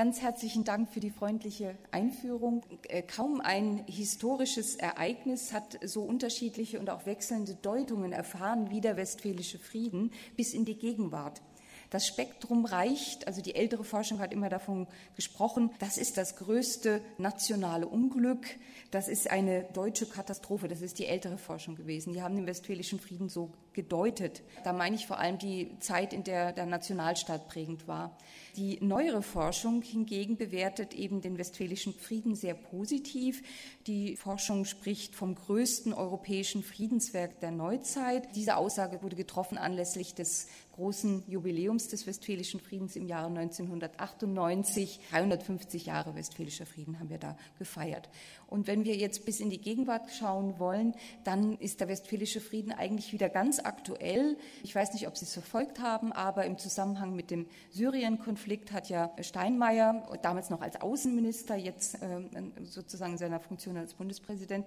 Ganz herzlichen Dank für die freundliche Einführung. Äh, kaum ein historisches Ereignis hat so unterschiedliche und auch wechselnde Deutungen erfahren wie der Westfälische Frieden bis in die Gegenwart. Das Spektrum reicht, also die ältere Forschung hat immer davon gesprochen, das ist das größte nationale Unglück, das ist eine deutsche Katastrophe, das ist die ältere Forschung gewesen. Die haben den Westfälischen Frieden so gedeutet. Da meine ich vor allem die Zeit, in der der Nationalstaat prägend war. Die neuere Forschung hingegen bewertet eben den Westfälischen Frieden sehr positiv. Die Forschung spricht vom größten europäischen Friedenswerk der Neuzeit. Diese Aussage wurde getroffen anlässlich des großen Jubiläums des Westfälischen Friedens im Jahre 1998. 350 Jahre Westfälischer Frieden haben wir da gefeiert. Und wenn wir jetzt bis in die Gegenwart schauen wollen, dann ist der Westfälische Frieden eigentlich wieder ganz aktuell. Ich weiß nicht, ob Sie es verfolgt haben, aber im Zusammenhang mit dem Syrien-Konflikt hat ja Steinmeier, damals noch als Außenminister, jetzt ähm, sozusagen in seiner Funktion als Bundespräsident,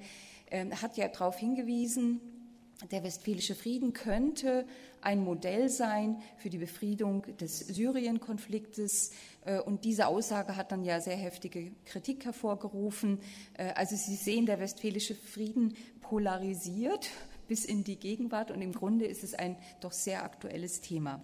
ähm, hat ja darauf hingewiesen, der Westfälische Frieden könnte ein Modell sein für die Befriedung des Syrien-Konfliktes. Äh, und diese Aussage hat dann ja sehr heftige Kritik hervorgerufen. Äh, also Sie sehen, der Westfälische Frieden polarisiert bis in die Gegenwart und im Grunde ist es ein doch sehr aktuelles Thema.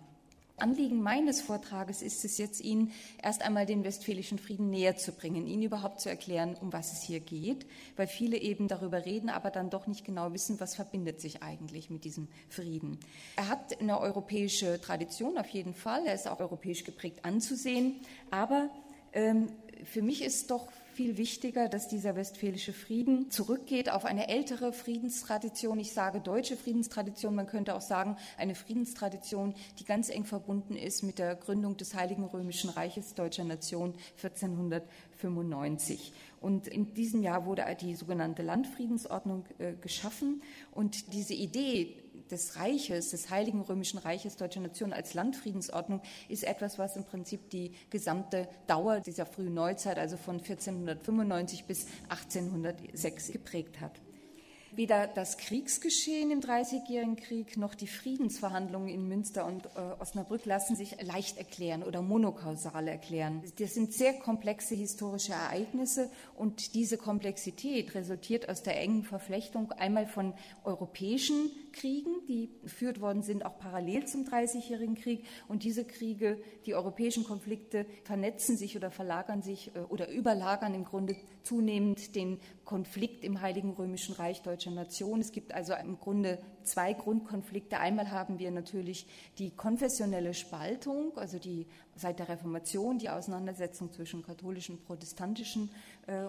Anliegen meines Vortrages ist es jetzt, Ihnen erst einmal den Westfälischen Frieden näher zu bringen, Ihnen überhaupt zu erklären, um was es hier geht, weil viele eben darüber reden, aber dann doch nicht genau wissen, was verbindet sich eigentlich mit diesem Frieden. Er hat eine europäische Tradition auf jeden Fall, er ist auch europäisch geprägt anzusehen, aber ähm, für mich ist doch viel wichtiger, dass dieser westfälische Frieden zurückgeht auf eine ältere Friedenstradition. Ich sage deutsche Friedenstradition, man könnte auch sagen eine Friedenstradition, die ganz eng verbunden ist mit der Gründung des Heiligen Römischen Reiches deutscher Nation 1495. Und in diesem Jahr wurde die sogenannte Landfriedensordnung äh, geschaffen. Und diese Idee des Reiches, des Heiligen Römischen Reiches deutscher Nation als Landfriedensordnung ist etwas, was im Prinzip die gesamte Dauer dieser frühen Neuzeit, also von 1495 bis 1806 geprägt hat. Weder das Kriegsgeschehen im Dreißigjährigen Krieg noch die Friedensverhandlungen in Münster und äh, Osnabrück lassen sich leicht erklären oder monokausal erklären. Das sind sehr komplexe historische Ereignisse und diese Komplexität resultiert aus der engen Verflechtung einmal von europäischen Kriegen, die geführt worden sind, auch parallel zum Dreißigjährigen Krieg. Und diese Kriege, die europäischen Konflikte, vernetzen sich oder verlagern sich äh, oder überlagern im Grunde zunehmend den Konflikt im Heiligen Römischen Reich deutscher Nation. Es gibt also im Grunde zwei Grundkonflikte. Einmal haben wir natürlich die konfessionelle Spaltung, also die seit der Reformation die Auseinandersetzung zwischen katholischen und protestantischen äh,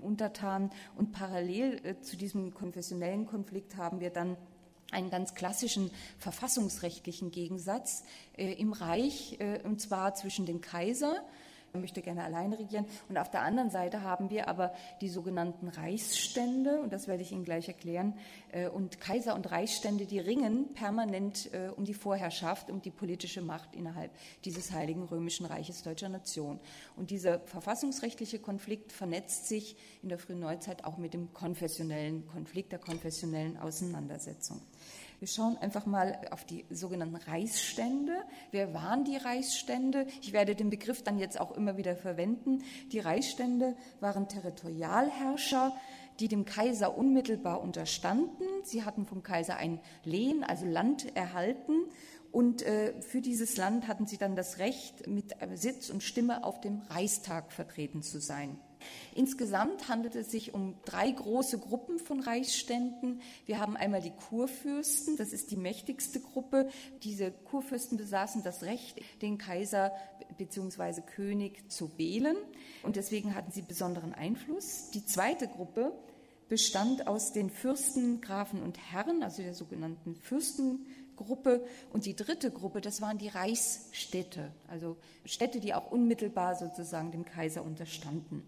Untertanen. Und parallel äh, zu diesem konfessionellen Konflikt haben wir dann einen ganz klassischen verfassungsrechtlichen Gegensatz äh, im Reich, äh, und zwar zwischen dem Kaiser, möchte gerne alleine regieren. Und auf der anderen Seite haben wir aber die sogenannten Reichsstände, und das werde ich Ihnen gleich erklären. Äh, und Kaiser und Reichsstände, die ringen permanent äh, um die Vorherrschaft, um die politische Macht innerhalb dieses Heiligen Römischen Reiches deutscher Nation. Und dieser verfassungsrechtliche Konflikt vernetzt sich in der frühen Neuzeit auch mit dem konfessionellen Konflikt, der konfessionellen Auseinandersetzung. Wir schauen einfach mal auf die sogenannten Reichsstände. Wer waren die Reichsstände? Ich werde den Begriff dann jetzt auch immer wieder verwenden. Die Reichsstände waren Territorialherrscher, die dem Kaiser unmittelbar unterstanden. Sie hatten vom Kaiser ein Lehen, also Land erhalten. Und äh, für dieses Land hatten sie dann das Recht, mit Sitz und Stimme auf dem Reichstag vertreten zu sein. Insgesamt handelt es sich um drei große Gruppen von Reichsständen. Wir haben einmal die Kurfürsten, das ist die mächtigste Gruppe. Diese Kurfürsten besaßen das Recht, den Kaiser bzw. König zu wählen und deswegen hatten sie besonderen Einfluss. Die zweite Gruppe bestand aus den Fürsten, Grafen und Herren, also der sogenannten Fürstengruppe. Und die dritte Gruppe, das waren die Reichsstädte, also Städte, die auch unmittelbar sozusagen dem Kaiser unterstanden.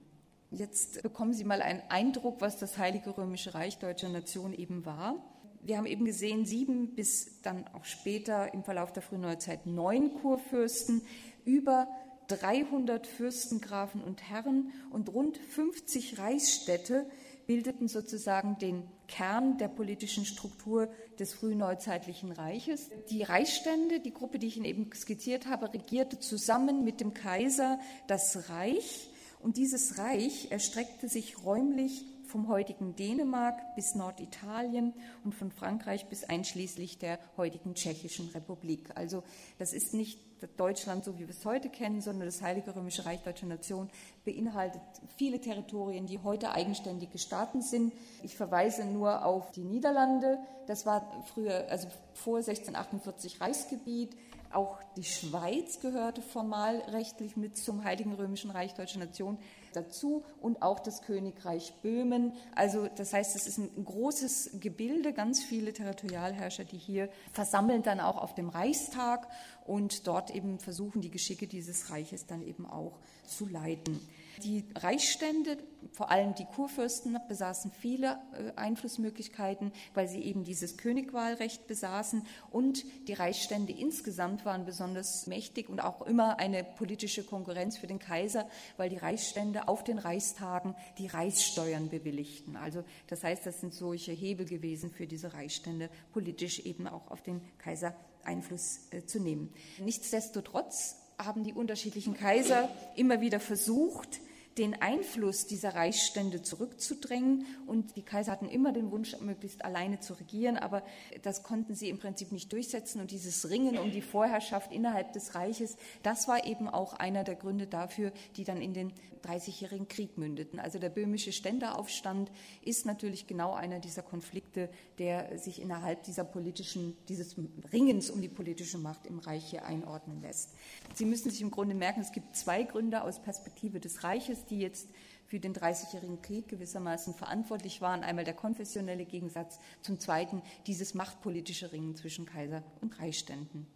Jetzt bekommen Sie mal einen Eindruck, was das Heilige Römische Reich deutscher Nation eben war. Wir haben eben gesehen, sieben bis dann auch später im Verlauf der frühen Neuzeit neun Kurfürsten, über 300 Fürstengrafen und Herren und rund 50 Reichsstädte, bildeten sozusagen den Kern der politischen Struktur des frühneuzeitlichen Reiches. Die Reichsstände, die Gruppe, die ich Ihnen eben skizziert habe, regierte zusammen mit dem Kaiser das Reich. Und dieses Reich erstreckte sich räumlich vom heutigen Dänemark bis Norditalien und von Frankreich bis einschließlich der heutigen Tschechischen Republik. Also das ist nicht Deutschland, so wie wir es heute kennen, sondern das Heilige Römische Reich Deutscher Nation beinhaltet viele Territorien, die heute eigenständige Staaten sind. Ich verweise nur auf die Niederlande. Das war früher, also vor 1648 Reichsgebiet. Auch die Schweiz gehörte formal rechtlich mit zum Heiligen Römischen Reich Deutscher Nation dazu und auch das Königreich Böhmen. Also das heißt, es ist ein großes Gebilde, ganz viele Territorialherrscher, die hier versammeln dann auch auf dem Reichstag und dort eben versuchen, die Geschicke dieses Reiches dann eben auch zu leiten. Die Reichsstände, vor allem die Kurfürsten, besaßen viele äh, Einflussmöglichkeiten, weil sie eben dieses Königwahlrecht besaßen. Und die Reichsstände insgesamt waren besonders mächtig und auch immer eine politische Konkurrenz für den Kaiser, weil die Reichsstände auf den Reichstagen die Reichssteuern bewilligten. Also das heißt, das sind solche Hebel gewesen für diese Reichsstände, politisch eben auch auf den Kaiser Einfluss äh, zu nehmen. Nichtsdestotrotz haben die unterschiedlichen Kaiser immer wieder versucht, den Einfluss dieser Reichsstände zurückzudrängen. Und die Kaiser hatten immer den Wunsch, möglichst alleine zu regieren, aber das konnten sie im Prinzip nicht durchsetzen. Und dieses Ringen um die Vorherrschaft innerhalb des Reiches, das war eben auch einer der Gründe dafür, die dann in den Dreißigjährigen Krieg mündeten. Also der böhmische Ständeraufstand ist natürlich genau einer dieser Konflikte, der sich innerhalb dieser politischen, dieses Ringens um die politische Macht im Reich hier einordnen lässt. Sie müssen sich im Grunde merken, es gibt zwei Gründe aus Perspektive des Reiches, die jetzt für den Dreißigjährigen Krieg gewissermaßen verantwortlich waren. Einmal der konfessionelle Gegensatz, zum Zweiten dieses machtpolitische Ringen zwischen Kaiser und Reichsständen.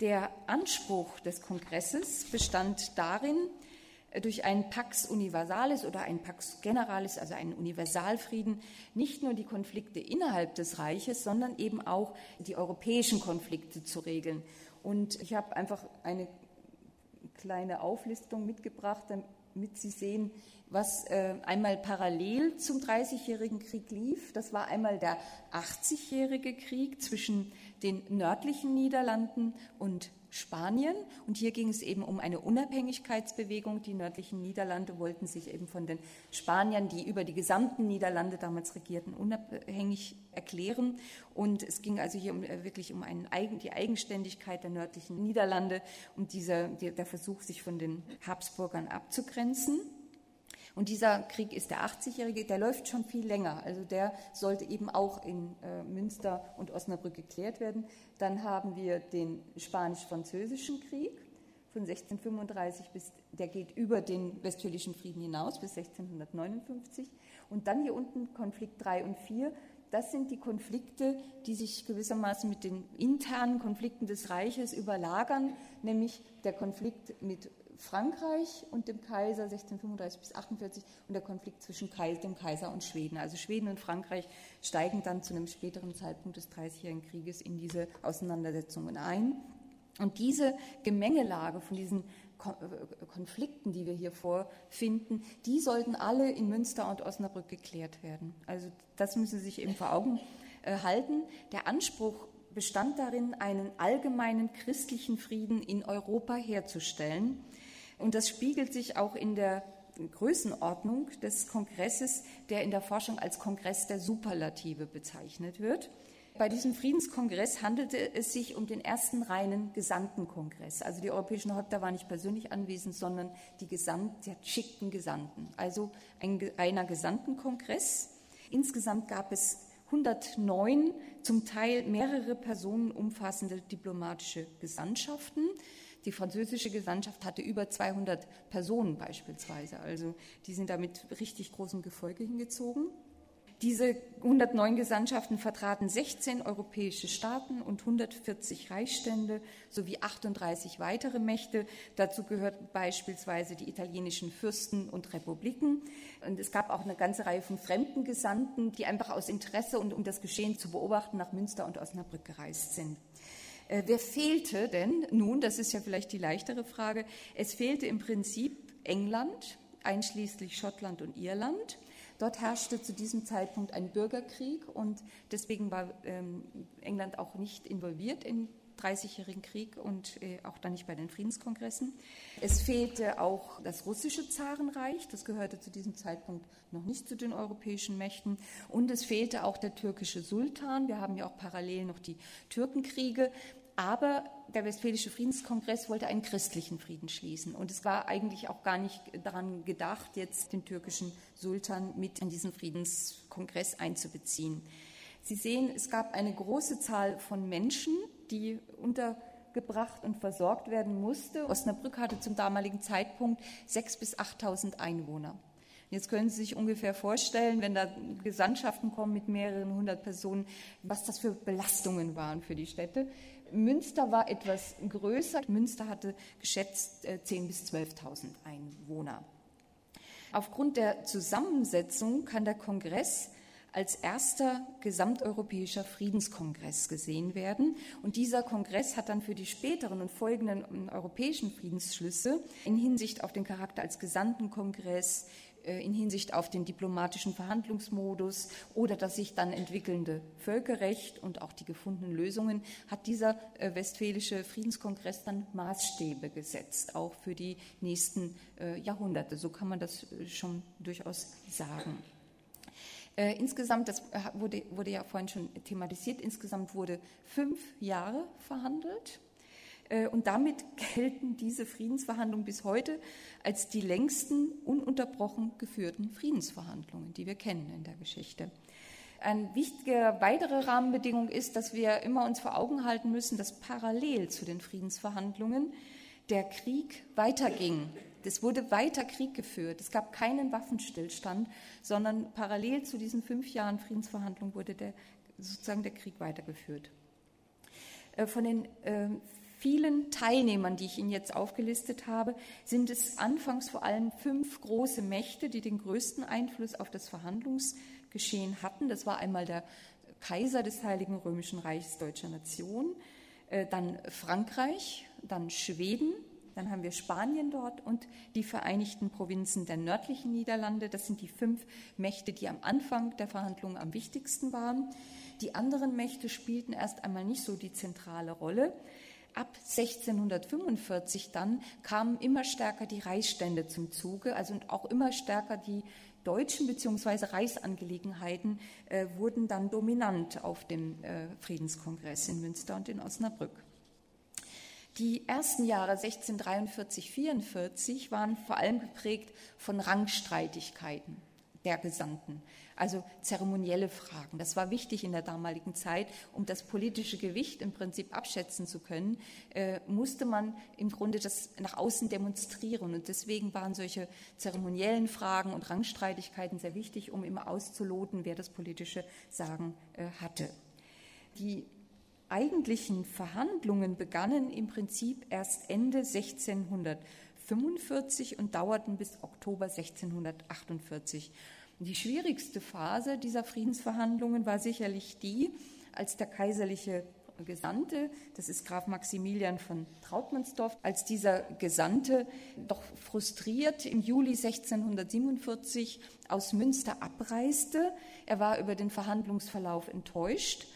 Der Anspruch des Kongresses bestand darin, durch ein Pax Universalis oder ein Pax Generalis, also einen Universalfrieden, nicht nur die Konflikte innerhalb des Reiches, sondern eben auch die europäischen Konflikte zu regeln. Und ich habe einfach eine kleine Auflistung mitgebracht, damit Sie sehen, was äh, einmal parallel zum Dreißigjährigen Krieg lief. Das war einmal der 80-jährige Krieg zwischen den nördlichen Niederlanden und Spanien. Und hier ging es eben um eine Unabhängigkeitsbewegung. Die nördlichen Niederlande wollten sich eben von den Spaniern, die über die gesamten Niederlande damals regierten, unabhängig erklären. Und es ging also hier um, äh, wirklich um einen, die Eigenständigkeit der nördlichen Niederlande und dieser, der Versuch, sich von den Habsburgern abzugrenzen. Und dieser Krieg ist der 80-jährige, der läuft schon viel länger. Also der sollte eben auch in äh, Münster und Osnabrück geklärt werden. Dann haben wir den Spanisch-Französischen Krieg von 1635 bis, der geht über den Westfälischen Frieden hinaus bis 1659. Und dann hier unten Konflikt 3 und 4. Das sind die Konflikte, die sich gewissermaßen mit den internen Konflikten des Reiches überlagern, nämlich der Konflikt mit Frankreich und dem Kaiser 1635 bis 48 und der Konflikt zwischen dem Kaiser und Schweden. Also Schweden und Frankreich steigen dann zu einem späteren Zeitpunkt des Dreißigjährigen Krieges in diese Auseinandersetzungen ein. Und diese Gemengelage von diesen äh, Konflikten, die wir hier vorfinden, die sollten alle in Münster und Osnabrück geklärt werden. Also das müssen Sie sich eben vor Augen äh, halten. Der Anspruch bestand darin, einen allgemeinen christlichen Frieden in Europa herzustellen. Und das spiegelt sich auch in der Größenordnung des Kongresses, der in der Forschung als Kongress der Superlative bezeichnet wird. Bei diesem Friedenskongress handelte es sich um den ersten reinen Gesandtenkongress. Also die europäischen Häupter waren nicht persönlich anwesend, sondern die, Gesamt, die schickten Gesandten. Also ein reiner Gesandtenkongress. Insgesamt gab es 109 zum Teil mehrere Personen umfassende diplomatische Gesandtschaften. Die französische Gesandtschaft hatte über 200 Personen beispielsweise. Also die sind da mit richtig großem Gefolge hingezogen. Diese 109 Gesandtschaften vertraten 16 europäische Staaten und 140 Reichsstände sowie 38 weitere Mächte. Dazu gehörten beispielsweise die italienischen Fürsten und Republiken. Und es gab auch eine ganze Reihe von fremden Gesandten, die einfach aus Interesse und um das Geschehen zu beobachten nach Münster und Osnabrück gereist sind. Äh, wer fehlte denn nun? Das ist ja vielleicht die leichtere Frage. Es fehlte im Prinzip England, einschließlich Schottland und Irland, Dort herrschte zu diesem Zeitpunkt ein Bürgerkrieg und deswegen war ähm, England auch nicht involviert in 30-jährigen Krieg und äh, auch dann nicht bei den Friedenskongressen. Es fehlte auch das russische Zarenreich, das gehörte zu diesem Zeitpunkt noch nicht zu den europäischen Mächten. Und es fehlte auch der türkische Sultan. Wir haben ja auch parallel noch die Türkenkriege. Aber der Westfälische Friedenskongress wollte einen christlichen Frieden schließen. Und es war eigentlich auch gar nicht daran gedacht, jetzt den türkischen Sultan mit in diesen Friedenskongress einzubeziehen. Sie sehen, es gab eine große Zahl von Menschen, die untergebracht und versorgt werden musste. Osnabrück hatte zum damaligen Zeitpunkt 6.000 bis 8.000 Einwohner. Jetzt können Sie sich ungefähr vorstellen, wenn da Gesandtschaften kommen mit mehreren hundert Personen, was das für Belastungen waren für die Städte. Münster war etwas größer. Münster hatte geschätzt 10.000 äh, bis 12.000 Einwohner. Aufgrund der Zusammensetzung kann der Kongress als erster gesamteuropäischer Friedenskongress gesehen werden. Und dieser Kongress hat dann für die späteren und folgenden ähm, europäischen Friedensschlüsse in Hinsicht auf den Charakter als Gesandtenkongress, in Hinsicht auf den diplomatischen Verhandlungsmodus oder das sich dann entwickelnde Völkerrecht und auch die gefundenen Lösungen, hat dieser äh, Westfälische Friedenskongress dann Maßstäbe gesetzt, auch für die nächsten äh, Jahrhunderte. So kann man das schon durchaus sagen. Äh, insgesamt, das wurde, wurde ja vorhin schon thematisiert, insgesamt wurde fünf Jahre verhandelt. Äh, und damit gelten diese Friedensverhandlungen bis heute als die längsten ununterbrochen geführten Friedensverhandlungen, die wir kennen in der Geschichte. Eine wichtige weitere Rahmenbedingung ist, dass wir immer uns vor Augen halten müssen, dass parallel zu den Friedensverhandlungen der Krieg weiterging es wurde weiter Krieg geführt. Es gab keinen Waffenstillstand, sondern parallel zu diesen fünf Jahren Friedensverhandlungen wurde der, sozusagen der Krieg weitergeführt. Äh, von den äh, vielen Teilnehmern, die ich Ihnen jetzt aufgelistet habe, sind es anfangs vor allem fünf große Mächte, die den größten Einfluss auf das Verhandlungsgeschehen hatten. Das war einmal der Kaiser des Heiligen Römischen Reichs deutscher Nation, äh, dann Frankreich, dann Schweden, dann haben wir Spanien dort und die Vereinigten Provinzen der nördlichen Niederlande. Das sind die fünf Mächte, die am Anfang der Verhandlungen am wichtigsten waren. Die anderen Mächte spielten erst einmal nicht so die zentrale Rolle. Ab 1645 dann kamen immer stärker die Reichsstände zum Zuge, also auch immer stärker die deutschen bzw. Reichsangelegenheiten äh, wurden dann dominant auf dem äh, Friedenskongress in Münster und in Osnabrück. Die ersten Jahre 1643, 44 waren vor allem geprägt von Rangstreitigkeiten der Gesandten, also zeremonielle Fragen. Das war wichtig in der damaligen Zeit, um das politische Gewicht im Prinzip abschätzen zu können, äh, musste man im Grunde das nach außen demonstrieren. Und deswegen waren solche zeremoniellen Fragen und Rangstreitigkeiten sehr wichtig, um immer auszuloten, wer das politische Sagen äh, hatte. Die eigentlichen Verhandlungen begannen im Prinzip erst Ende 1645 und dauerten bis Oktober 1648. Die schwierigste Phase dieser Friedensverhandlungen war sicherlich die, als der kaiserliche Gesandte, das ist Graf Maximilian von Trautmannsdorf, als dieser Gesandte doch frustriert im Juli 1647 aus Münster abreiste. Er war über den Verhandlungsverlauf enttäuscht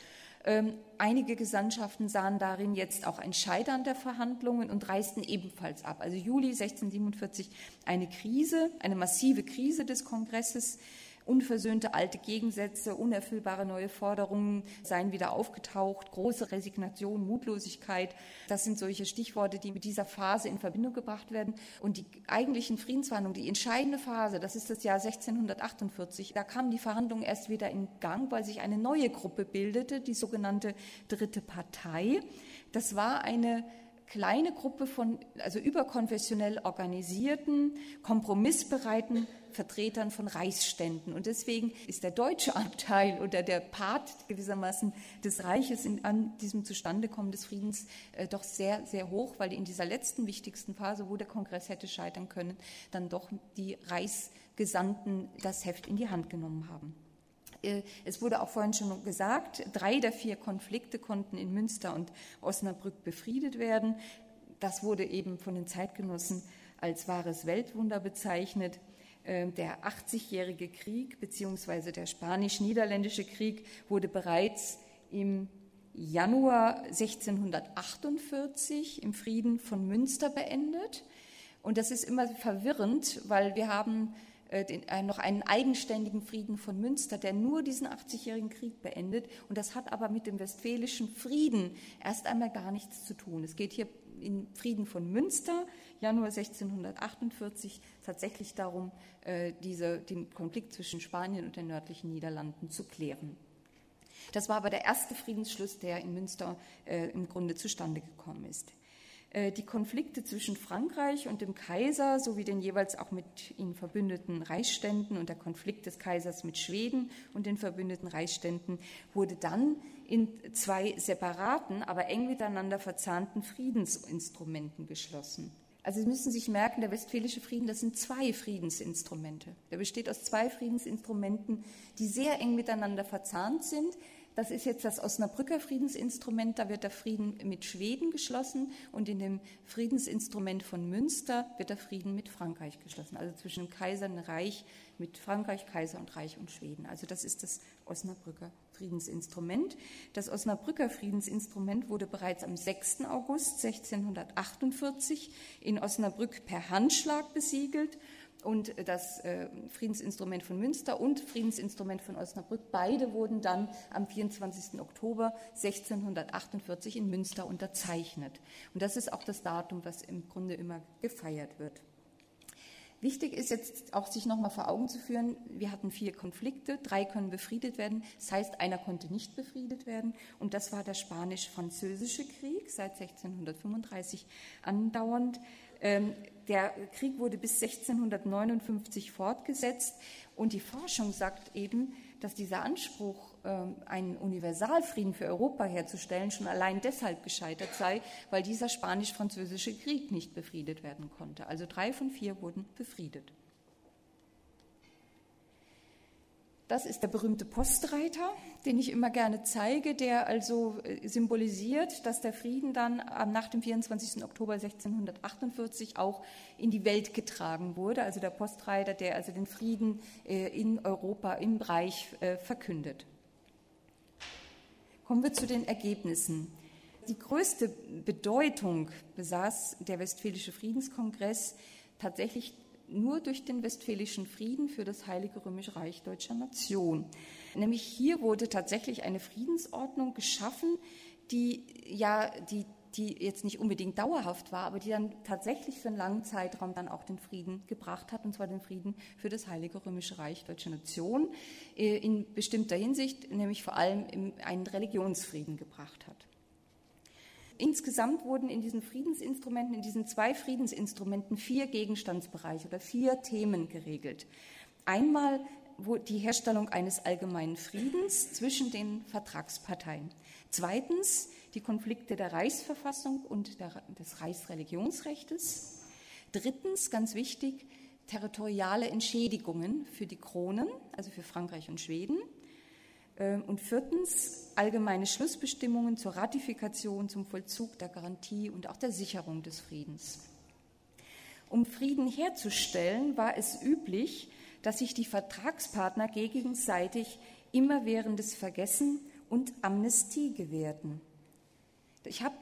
ähm, einige Gesandtschaften sahen darin jetzt auch ein Scheitern der Verhandlungen und reisten ebenfalls ab. Also Juli 1647 eine Krise, eine massive Krise des Kongresses Unversöhnte alte Gegensätze, unerfüllbare neue Forderungen seien wieder aufgetaucht, große Resignation, Mutlosigkeit. Das sind solche Stichworte, die mit dieser Phase in Verbindung gebracht werden. Und die eigentlichen Friedensverhandlungen, die entscheidende Phase, das ist das Jahr 1648, da kamen die Verhandlungen erst wieder in Gang, weil sich eine neue Gruppe bildete, die sogenannte Dritte Partei. Das war eine kleine Gruppe von, also überkonfessionell organisierten, kompromissbereiten Vertretern von Reichsständen. Und deswegen ist der deutsche Anteil oder der Part gewissermaßen des Reiches in, an diesem Zustandekommen des Friedens äh, doch sehr, sehr hoch, weil in dieser letzten wichtigsten Phase, wo der Kongress hätte scheitern können, dann doch die Reichsgesandten das Heft in die Hand genommen haben. Äh, es wurde auch vorhin schon gesagt, drei der vier Konflikte konnten in Münster und Osnabrück befriedet werden. Das wurde eben von den Zeitgenossen als wahres Weltwunder bezeichnet. Äh, der 80-jährige Krieg bzw. der Spanisch-Niederländische Krieg wurde bereits im Januar 1648 im Frieden von Münster beendet. Und das ist immer verwirrend, weil wir haben äh, den, äh, noch einen eigenständigen Frieden von Münster, der nur diesen 80-jährigen Krieg beendet. Und das hat aber mit dem westfälischen Frieden erst einmal gar nichts zu tun. Es geht hier im Frieden von Münster, Januar 1648, tatsächlich darum, äh, diese, den Konflikt zwischen Spanien und den nördlichen Niederlanden zu klären. Das war aber der erste Friedensschluss, der in Münster äh, im Grunde zustande gekommen ist. Äh, die Konflikte zwischen Frankreich und dem Kaiser sowie den jeweils auch mit ihnen verbündeten Reichsständen und der Konflikt des Kaisers mit Schweden und den verbündeten Reichsständen wurde dann in zwei separaten, aber eng miteinander verzahnten Friedensinstrumenten geschlossen. Also Sie müssen sich merken, der Westfälische Frieden, das sind zwei Friedensinstrumente. Der besteht aus zwei Friedensinstrumenten, die sehr eng miteinander verzahnt sind, das ist jetzt das Osnabrücker Friedensinstrument. Da wird der Frieden mit Schweden geschlossen und in dem Friedensinstrument von Münster wird der Frieden mit Frankreich geschlossen. Also zwischen Kaiser und Reich mit Frankreich, Kaiser und Reich und Schweden. Also das ist das Osnabrücker Friedensinstrument. Das Osnabrücker Friedensinstrument wurde bereits am 6. August 1648 in Osnabrück per Handschlag besiegelt und das äh, Friedensinstrument von Münster und Friedensinstrument von Osnabrück. Beide wurden dann am 24. Oktober 1648 in Münster unterzeichnet. Und das ist auch das Datum, was im Grunde immer gefeiert wird. Wichtig ist jetzt auch, sich nochmal vor Augen zu führen, wir hatten vier Konflikte, drei können befriedet werden. Das heißt, einer konnte nicht befriedet werden. Und das war der Spanisch-Französische Krieg, seit 1635 andauernd. Ähm, der Krieg wurde bis 1659 fortgesetzt und die Forschung sagt eben, dass dieser Anspruch, ähm, einen Universalfrieden für Europa herzustellen, schon allein deshalb gescheitert sei, weil dieser spanisch-französische Krieg nicht befriedet werden konnte. Also drei von vier wurden befriedet. Das ist der berühmte Postreiter, den ich immer gerne zeige, der also äh, symbolisiert, dass der Frieden dann nach dem 24. Oktober 1648 auch in die Welt getragen wurde. Also der Postreiter, der also den Frieden äh, in Europa im Reich äh, verkündet. Kommen wir zu den Ergebnissen. Die größte Bedeutung besaß der Westfälische Friedenskongress tatsächlich nur durch den Westfälischen Frieden für das Heilige Römische Reich deutscher Nation. Nämlich hier wurde tatsächlich eine Friedensordnung geschaffen, die ja die die jetzt nicht unbedingt dauerhaft war, aber die dann tatsächlich für einen langen Zeitraum dann auch den Frieden gebracht hat, und zwar den Frieden für das Heilige Römische Reich Deutscher Nation, äh, in bestimmter Hinsicht, nämlich vor allem einen Religionsfrieden gebracht hat. Insgesamt wurden in diesen Friedensinstrumenten, in diesen zwei Friedensinstrumenten vier Gegenstandsbereiche oder vier Themen geregelt. Einmal die Herstellung eines allgemeinen Friedens zwischen den Vertragsparteien. Zweitens die Konflikte der Reichsverfassung und der, des Reichsreligionsrechts. Drittens, ganz wichtig, territoriale Entschädigungen für die Kronen, also für Frankreich und Schweden. Ähm, und viertens allgemeine Schlussbestimmungen zur Ratifikation, zum Vollzug der Garantie und auch der Sicherung des Friedens. Um Frieden herzustellen, war es üblich, dass sich die Vertragspartner gegenseitig immerwährendes Vergessen und Amnestie gewährten. Ich habe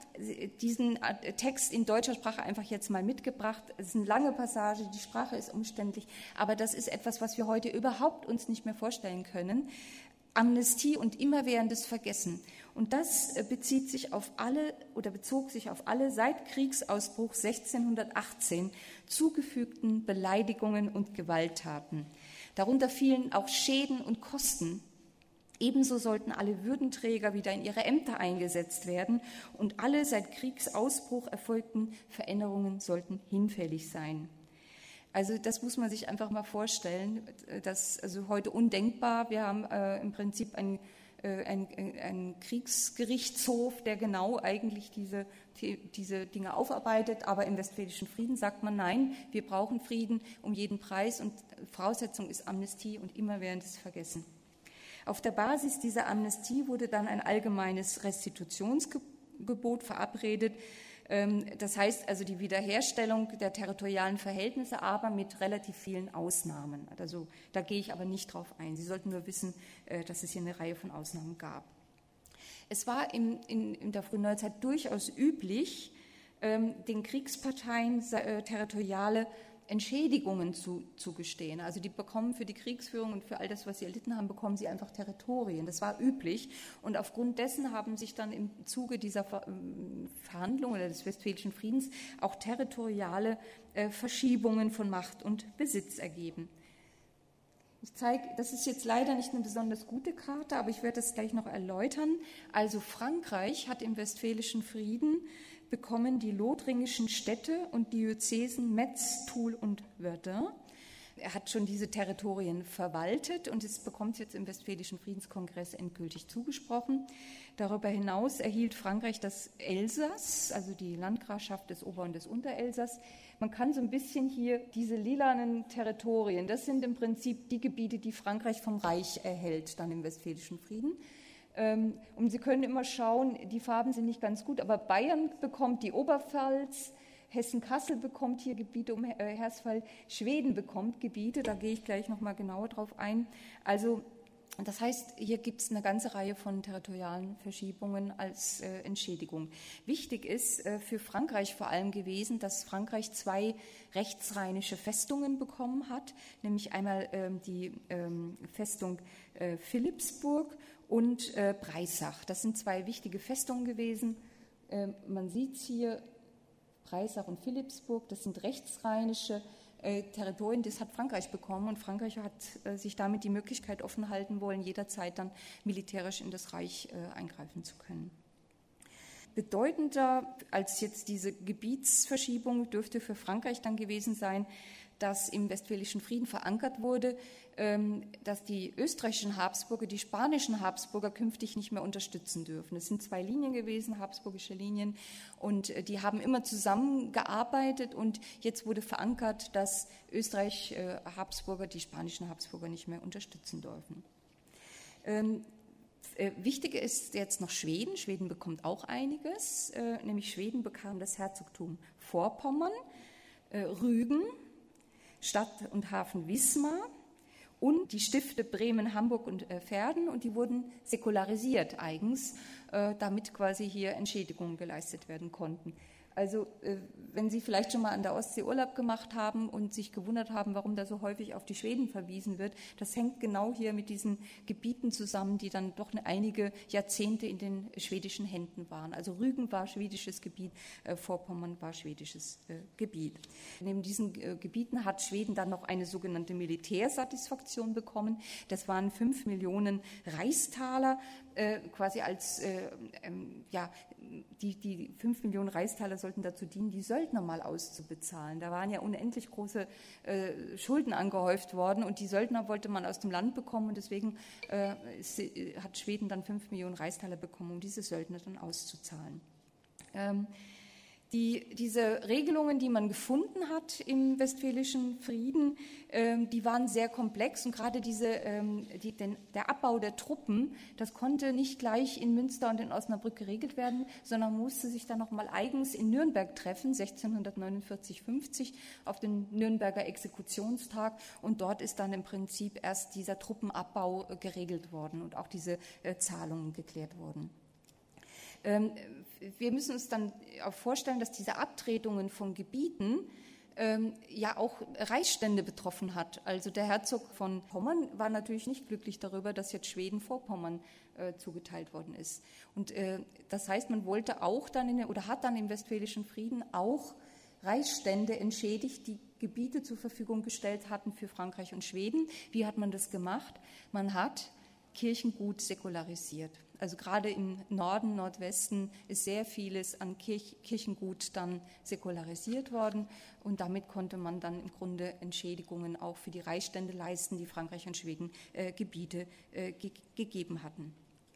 diesen Text in deutscher Sprache einfach jetzt mal mitgebracht. Es ist eine lange Passage, die Sprache ist umständlich, aber das ist etwas, was wir heute überhaupt uns nicht mehr vorstellen können. Amnestie und immerwährendes Vergessen. Und das äh, bezieht sich auf alle oder bezog sich auf alle seit Kriegsausbruch 1618 zugefügten Beleidigungen und Gewalttaten. Darunter fielen auch Schäden und Kosten. Ebenso sollten alle Würdenträger wieder in ihre Ämter eingesetzt werden und alle seit Kriegsausbruch erfolgten Veränderungen sollten hinfällig sein. Also das muss man sich einfach mal vorstellen. Das also heute undenkbar. Wir haben äh, im Prinzip einen äh, ein, ein, Kriegsgerichtshof, der genau eigentlich diese, die, diese Dinge aufarbeitet. Aber im Westfälischen Frieden sagt man, nein, wir brauchen Frieden um jeden Preis und Voraussetzung ist Amnestie und immerwährendes Vergessen. Auf der Basis dieser Amnestie wurde dann ein allgemeines Restitutionsgebot verabredet, das heißt also die Wiederherstellung der territorialen Verhältnisse, aber mit relativ vielen Ausnahmen. Also da gehe ich aber nicht drauf ein. Sie sollten nur wissen, äh, dass es hier eine Reihe von Ausnahmen gab. Es war in, in, in der frühen Neuzeit durchaus üblich, ähm, den Kriegsparteien äh, territoriale Entschädigungen zu, zugestehen. Also die bekommen für die Kriegsführung und für all das, was sie erlitten haben, bekommen sie einfach Territorien. Das war üblich. Und aufgrund dessen haben sich dann im Zuge dieser ähm, Verhandlungen oder des Westfälischen Friedens auch territoriale äh, Verschiebungen von Macht und Besitz ergeben. Ich zeige, das ist jetzt leider nicht eine besonders gute Karte, aber ich werde das gleich noch erläutern. Also Frankreich hat im Westfälischen Frieden bekommen die lothringischen Städte und Diözesen Metz, Toul und Verdun. Er hat schon diese Territorien verwaltet und es bekommt jetzt im Westfälischen Friedenskongress endgültig zugesprochen. Darüber hinaus erhielt Frankreich das Elsass, also die Landgrafschaft des Ober- und des Unterelsass. Man kann so ein bisschen hier diese lilanen Territorien, das sind im Prinzip die Gebiete, die Frankreich vom Reich erhält, dann im Westfälischen Frieden. Ähm, und Sie können immer schauen, die Farben sind nicht ganz gut, aber Bayern bekommt die Oberpfalz, Hessen-Kassel bekommt hier Gebiete um äh, Hersfall, Schweden bekommt Gebiete, da gehe ich gleich nochmal genauer drauf ein. Also das heißt, hier gibt es eine ganze Reihe von territorialen Verschiebungen als äh, Entschädigung. Wichtig ist äh, für Frankreich vor allem gewesen, dass Frankreich zwei rechtsrheinische Festungen bekommen hat, nämlich einmal ähm, die ähm, Festung äh, Philippsburg und äh, Breisach. Das sind zwei wichtige Festungen gewesen. Äh, man sieht es hier, Breisach und Philippsburg, das sind rechtsrheinische äh, Territorien, das hat Frankreich bekommen und Frankreich hat äh, sich damit die Möglichkeit offen halten wollen, jederzeit dann militärisch in das Reich äh, eingreifen zu können. Bedeutender als jetzt diese Gebietsverschiebung dürfte für Frankreich dann gewesen sein, dass im Westfälischen Frieden verankert wurde, ähm, dass die österreichischen Habsburger die spanischen Habsburger künftig nicht mehr unterstützen dürfen. Es sind zwei Linien gewesen, habsburgische Linien, und äh, die haben immer zusammengearbeitet und jetzt wurde verankert, dass Österreich äh, Habsburger die spanischen Habsburger nicht mehr unterstützen dürfen. Ähm, äh, wichtig ist jetzt noch Schweden. Schweden bekommt auch einiges, nämlich Schweden bekam das Herzogtum Vorpommern, Rügen, Stadt und Hafen Wismar und die Stifte Bremen, Hamburg und äh, Verden und die wurden säkularisiert eigens, äh, damit quasi hier Entschädigungen geleistet werden konnten. Also äh, wenn Sie vielleicht schon mal an der Ostsee Urlaub gemacht haben und sich gewundert haben, warum da so häufig auf die Schweden verwiesen wird, das hängt genau hier mit diesen Gebieten zusammen, die dann doch einige Jahrzehnte in den schwedischen Händen waren. Also Rügen war schwedisches Gebiet, äh, Vorpommern war schwedisches äh, Gebiet. Neben diesen Gebieten hat Schweden dann noch eine sogenannte Militärsatisfaktion bekommen. Das waren fünf Millionen Reichstaler, quasi als ähm, ja, die, die fünf Millionen Reichstaler sollten dazu dienen, die Söldner mal auszubezahlen. Da waren ja unendlich große äh, Schulden angehäuft worden und die Söldner wollte man aus dem Land bekommen und deswegen äh, hat Schweden dann fünf Millionen Reichstaler bekommen, um diese Söldner dann auszuzahlen. Ähm, die, diese Regelungen, die man gefunden hat im Westfälischen Frieden, ähm, die waren sehr komplex und gerade diese, ähm, die, den, der Abbau der Truppen, das konnte nicht gleich in Münster und in Osnabrück geregelt werden, sondern musste sich dann nochmal eigens in Nürnberg treffen, 1649-50, auf den Nürnberger Exekutionstag und dort ist dann im Prinzip erst dieser Truppenabbau äh, geregelt worden und auch diese äh, Zahlungen geklärt worden. Ähm, wir müssen uns dann auch vorstellen, dass diese Abtretungen von Gebieten ähm, ja auch Reichsstände betroffen hat. Also der Herzog von Pommern war natürlich nicht glücklich darüber, dass jetzt Schweden vor Pommern äh, zugeteilt worden ist. Und äh, das heißt, man wollte auch dann in, oder hat dann im Westfälischen Frieden auch Reichsstände entschädigt, die Gebiete zur Verfügung gestellt hatten für Frankreich und Schweden. Wie hat man das gemacht? Man hat Kirchengut säkularisiert. Also gerade im Norden, Nordwesten ist sehr vieles an Kirch, Kirchengut dann säkularisiert worden und damit konnte man dann im Grunde Entschädigungen auch für die Reichsstände leisten, die Frankreich und Schweden äh, Gebiete äh, ge gegeben hatten.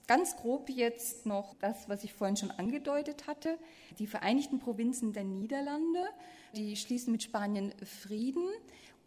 Ganz grob jetzt noch das, was ich vorhin schon angedeutet hatte. Die Vereinigten Provinzen der Niederlande, die schließen mit Spanien Frieden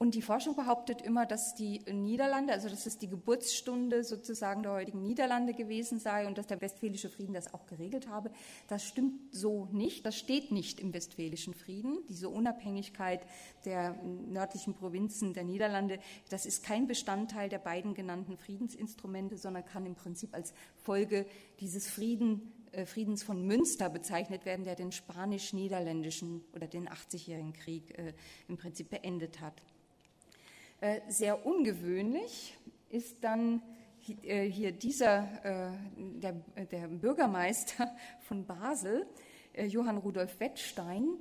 Und die Forschung behauptet immer, dass die Niederlande, also dass es die Geburtsstunde sozusagen der heutigen Niederlande gewesen sei und dass der Westfälische Frieden das auch geregelt habe. Das stimmt so nicht. Das steht nicht im Westfälischen Frieden. Diese Unabhängigkeit der nördlichen Provinzen der Niederlande, das ist kein Bestandteil der beiden genannten Friedensinstrumente, sondern kann im Prinzip als Folge dieses Frieden äh, Friedens von Münster bezeichnet werden, der den spanisch-niederländischen oder den 80-jährigen Krieg äh, im Prinzip beendet hat. Äh, sehr ungewöhnlich ist dann äh, hier dieser, äh, der, der Bürgermeister von Basel, Johann Rudolf Wettstein.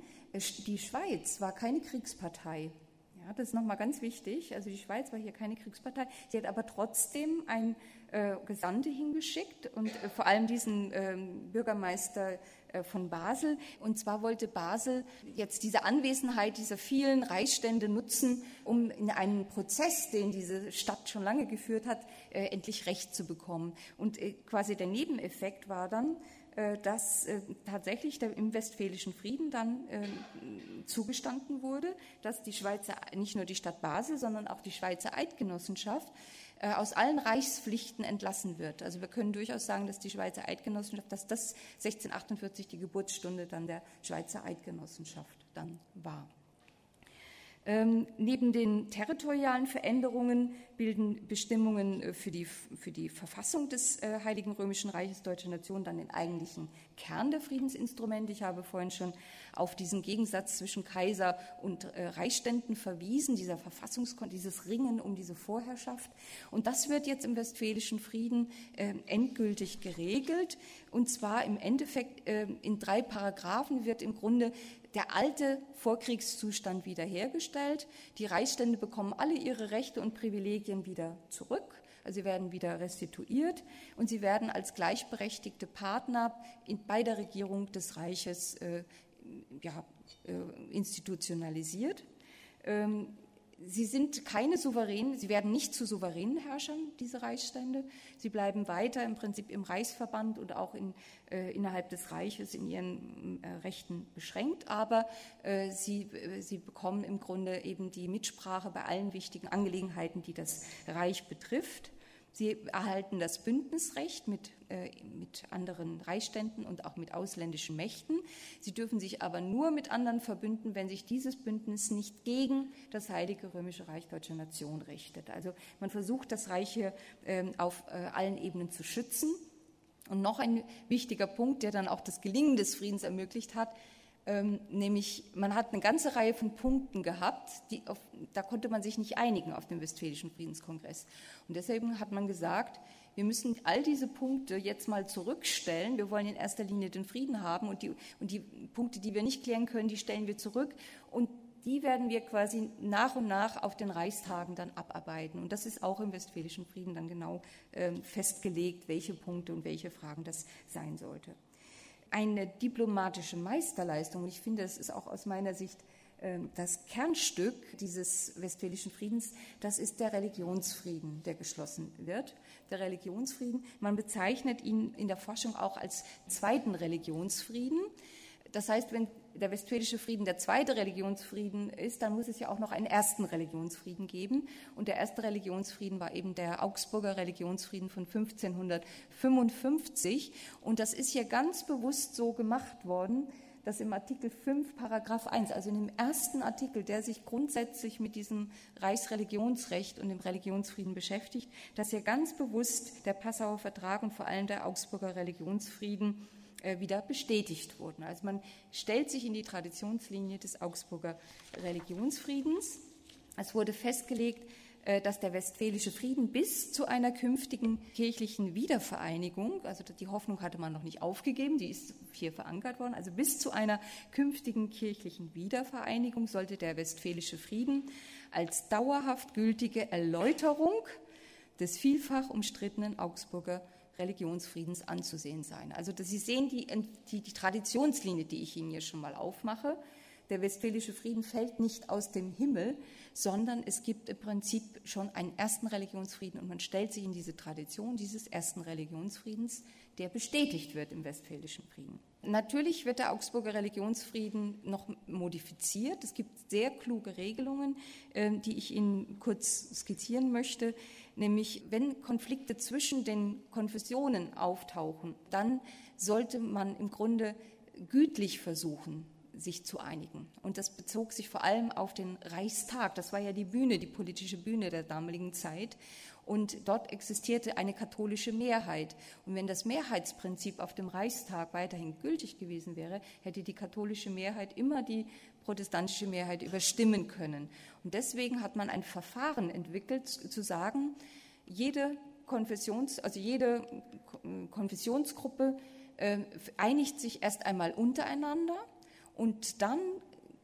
Die Schweiz war keine Kriegspartei. Ja, das ist nochmal ganz wichtig. Also die Schweiz war hier keine Kriegspartei. Sie hat aber trotzdem ein äh, Gesandte hingeschickt und vor allem diesen äh, Bürgermeister von Basel. Und zwar wollte Basel jetzt diese Anwesenheit dieser vielen Reichsstände nutzen, um in einen Prozess, den diese Stadt schon lange geführt hat, äh, endlich Recht zu bekommen. Und äh, quasi der Nebeneffekt war dann, dass tatsächlich im Westfälischen Frieden dann zugestanden wurde, dass die Schweizer, nicht nur die Stadt Basel, sondern auch die Schweizer Eidgenossenschaft äh, aus allen Reichspflichten entlassen wird. Also wir können durchaus sagen, dass die Schweizer Eidgenossenschaft, dass das 1648 die Geburtsstunde dann der Schweizer Eidgenossenschaft dann war. Ähm, neben den territorialen Veränderungen bilden Bestimmungen äh, für die, für die Verfassung des äh, Heiligen Römischen Reiches Deutscher Nation dann den eigentlichen Kern der Friedensinstrumente. Ich habe vorhin schon auf diesen Gegensatz zwischen Kaiser und äh, Reichsständen verwiesen, dieser dieses Ringen um diese Vorherrschaft. Und das wird jetzt im Westfälischen Frieden äh, endgültig geregelt. Und zwar im Endeffekt äh, in drei Paragraphen wird im Grunde der alte Vorkriegszustand wiederhergestellt. Die Reichsstände bekommen alle ihre Rechte und Privilegien wieder zurück. Also sie werden wieder restituiert und sie werden als gleichberechtigte Partner in, bei der Regierung des Reiches äh, ja, äh, institutionalisiert. Ähm, Sie sind keine souveränen, sie werden nicht zu souveränen Herrschern, diese Reichsstände. Sie bleiben weiter im Prinzip im Reichsverband und auch in, äh, innerhalb des Reiches in ihren äh, Rechten beschränkt, aber äh, sie, äh, sie bekommen im Grunde eben die Mitsprache bei allen wichtigen Angelegenheiten, die das Reich betrifft. Sie erhalten das Bündnisrecht mit, äh, mit anderen Reichsständen und auch mit ausländischen Mächten. Sie dürfen sich aber nur mit anderen verbünden, wenn sich dieses Bündnis nicht gegen das Heilige Römische Reich Deutscher Nation richtet. Also man versucht, das Reich hier äh, auf äh, allen Ebenen zu schützen. Und noch ein wichtiger Punkt, der dann auch das Gelingen des Friedens ermöglicht hat, ähm, nämlich man hat eine ganze Reihe von Punkten gehabt, auf, da konnte man sich nicht einigen auf dem Westfälischen Friedenskongress. Und deshalb hat man gesagt, wir müssen all diese Punkte jetzt mal zurückstellen. Wir wollen in erster Linie den Frieden haben und die, und die Punkte, die wir nicht klären können, die stellen wir zurück und die werden wir quasi nach und nach auf den Reichstagen dann abarbeiten. Und das ist auch im Westfälischen Frieden dann genau äh, festgelegt, welche Punkte und welche Fragen das sein sollte eine diplomatische Meisterleistung. Und ich finde, es ist auch aus meiner Sicht ähm, das Kernstück dieses Westfälischen Friedens, das ist der Religionsfrieden, der geschlossen wird. Der Religionsfrieden, man bezeichnet ihn in der Forschung auch als zweiten Religionsfrieden. Das heißt, wenn der Westfälische Frieden der zweite Religionsfrieden ist, dann muss es ja auch noch einen ersten Religionsfrieden geben. Und der erste Religionsfrieden war eben der Augsburger Religionsfrieden von 1555. Und das ist hier ganz bewusst so gemacht worden, dass im Artikel 5, Paragraph 1, also in dem ersten Artikel, der sich grundsätzlich mit diesem Reichsreligionsrecht und dem Religionsfrieden beschäftigt, dass hier ganz bewusst der Passauer Vertrag und vor allem der Augsburger Religionsfrieden wieder bestätigt wurden. Also man stellt sich in die Traditionslinie des Augsburger Religionsfriedens. Es wurde festgelegt, äh, dass der Westfälische Frieden bis zu einer künftigen kirchlichen Wiedervereinigung, also die Hoffnung hatte man noch nicht aufgegeben, die ist hier verankert worden, also bis zu einer künftigen kirchlichen Wiedervereinigung sollte der Westfälische Frieden als dauerhaft gültige Erläuterung des vielfach umstrittenen Augsburger Religionsfriedens anzusehen sein. Also Sie sehen die, die, die Traditionslinie, die ich Ihnen hier schon mal aufmache. Der Westfälische Frieden fällt nicht aus dem Himmel, sondern es gibt im Prinzip schon einen ersten Religionsfrieden und man stellt sich in diese Tradition dieses ersten Religionsfriedens, der bestätigt wird im Westfälischen Frieden. Natürlich wird der Augsburger Religionsfrieden noch modifiziert. Es gibt sehr kluge Regelungen, ähm, die ich Ihnen kurz skizzieren möchte. Nämlich, wenn Konflikte zwischen den Konfessionen auftauchen, dann sollte man im Grunde gütlich versuchen, sich zu einigen. Und das bezog sich vor allem auf den Reichstag. Das war ja die Bühne, die politische Bühne der damaligen Zeit. Und dort existierte eine katholische Mehrheit. Und wenn das Mehrheitsprinzip auf dem Reichstag weiterhin gültig gewesen wäre, hätte die katholische Mehrheit immer die protestantische Mehrheit überstimmen können. Und deswegen hat man ein Verfahren entwickelt, zu sagen, jede Konfessions, also jede Konfessionsgruppe äh, einigt sich erst einmal untereinander und dann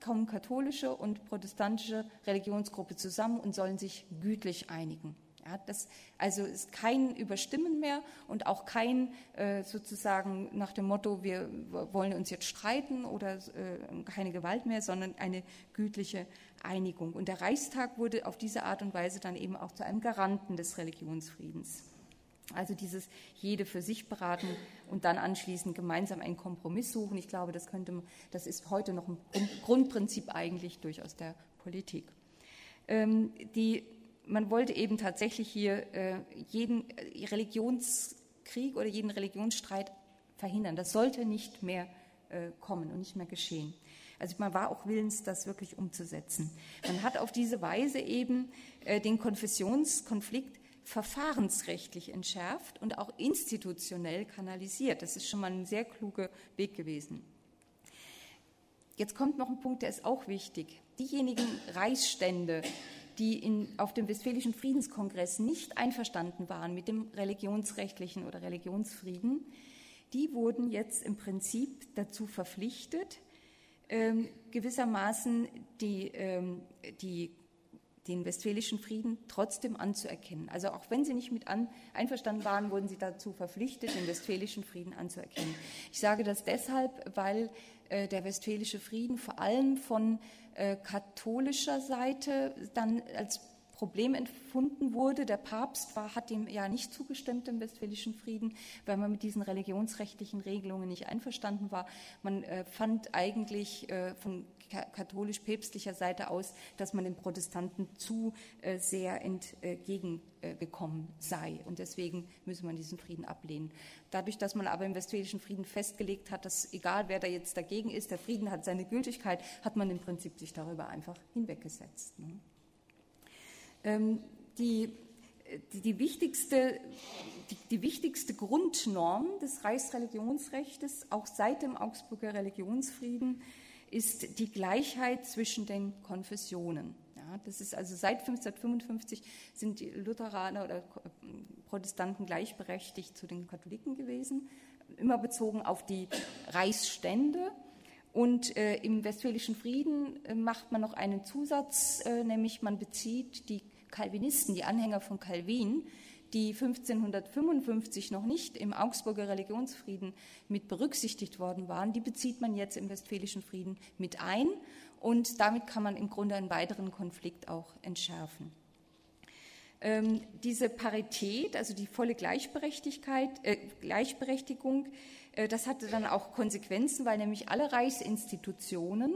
kommen katholische und protestantische Religionsgruppe zusammen und sollen sich gütlich einigen. Ja, das also ist kein Überstimmen mehr und auch kein äh, sozusagen nach dem Motto, wir wollen uns jetzt streiten oder äh, keine Gewalt mehr, sondern eine gütliche Einigung. Und der Reichstag wurde auf diese Art und Weise dann eben auch zu einem Garanten des Religionsfriedens. Also dieses jede für sich beraten und dann anschließend gemeinsam einen Kompromiss suchen. Ich glaube, das könnte, das ist heute noch ein Grundprinzip eigentlich durchaus der Politik. Ähm, die, man wollte eben tatsächlich hier äh, jeden äh, Religionskrieg oder jeden Religionsstreit verhindern. Das sollte nicht mehr äh, kommen und nicht mehr geschehen. Also man war auch willens, das wirklich umzusetzen. Man hat auf diese Weise eben äh, den Konfessionskonflikt verfahrensrechtlich entschärft und auch institutionell kanalisiert. Das ist schon mal ein sehr kluger Weg gewesen. Jetzt kommt noch ein Punkt, der ist auch wichtig. Diejenigen Reichsstände, die in, auf dem Westfälischen Friedenskongress nicht einverstanden waren mit dem religionsrechtlichen oder Religionsfrieden, die wurden jetzt im Prinzip dazu verpflichtet, ähm, gewissermaßen die, ähm, die den Westfälischen Frieden trotzdem anzuerkennen. Also auch wenn sie nicht mit an, einverstanden waren, wurden sie dazu verpflichtet, den Westfälischen Frieden anzuerkennen. Ich sage das deshalb, weil äh, der Westfälische Frieden vor allem von äh, katholischer Seite dann als Problem empfunden wurde. Der Papst war, hat ihm ja nicht zugestimmt im Westfälischen Frieden, weil man mit diesen religionsrechtlichen Regelungen nicht einverstanden war. Man äh, fand eigentlich äh, von katholisch-päpstlicher Seite aus, dass man den Protestanten zu äh, sehr entgegengekommen sei. Und deswegen müsse man diesen Frieden ablehnen. Dadurch, dass man aber im Westfälischen Frieden festgelegt hat, dass egal wer da jetzt dagegen ist, der Frieden hat seine Gültigkeit, hat man im Prinzip sich darüber einfach hinweggesetzt. Ne? Ähm, die, die, die, wichtigste, die, die, wichtigste Grundnorm des Reichsreligionsrechts, auch seit dem Augsburger Religionsfrieden, ist die Gleichheit zwischen den Konfessionen. Ja, das ist also seit 1555 sind die Lutheraner oder Protestanten gleichberechtigt zu den Katholiken gewesen, immer bezogen auf die Reichsstände. Und äh, im Westfälischen Frieden äh, macht man noch einen Zusatz, äh, nämlich man bezieht die Calvinisten, die Anhänger von Calvin, die 1555 noch nicht im Augsburger Religionsfrieden mit berücksichtigt worden waren, die bezieht man jetzt im Westfälischen Frieden mit ein und damit kann man im Grunde einen weiteren Konflikt auch entschärfen. Ähm, diese Parität, also die volle Gleichberechtigkeit, äh, Gleichberechtigung, äh, das hatte dann auch Konsequenzen, weil nämlich alle Reichsinstitutionen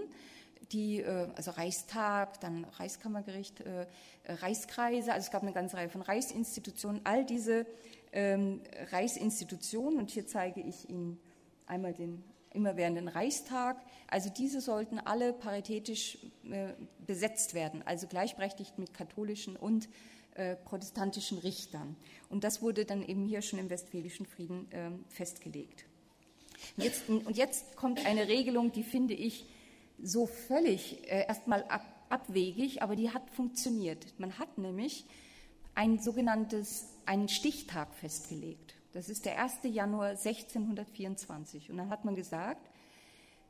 die, äh, also Reichstag, dann Reichskammergericht, äh, Reichskreise, also es gab eine ganze Reihe von Reichsinstitutionen, all diese ähm, Reichsinstitutionen, und hier zeige ich Ihnen einmal den immerwährenden Reichstag, also diese sollten alle paritätisch äh, besetzt werden, also gleichberechtigt mit katholischen und äh, protestantischen Richtern. Und das wurde dann eben hier schon im Westfälischen Frieden äh, festgelegt. Jetzt, und jetzt kommt eine Regelung, die finde ich so völlig äh, erstmal ab, abwegig, aber die hat funktioniert. Man hat nämlich ein sogenanntes, einen Stichtag festgelegt. Das ist der 1. Januar 1624. Und dann hat man gesagt,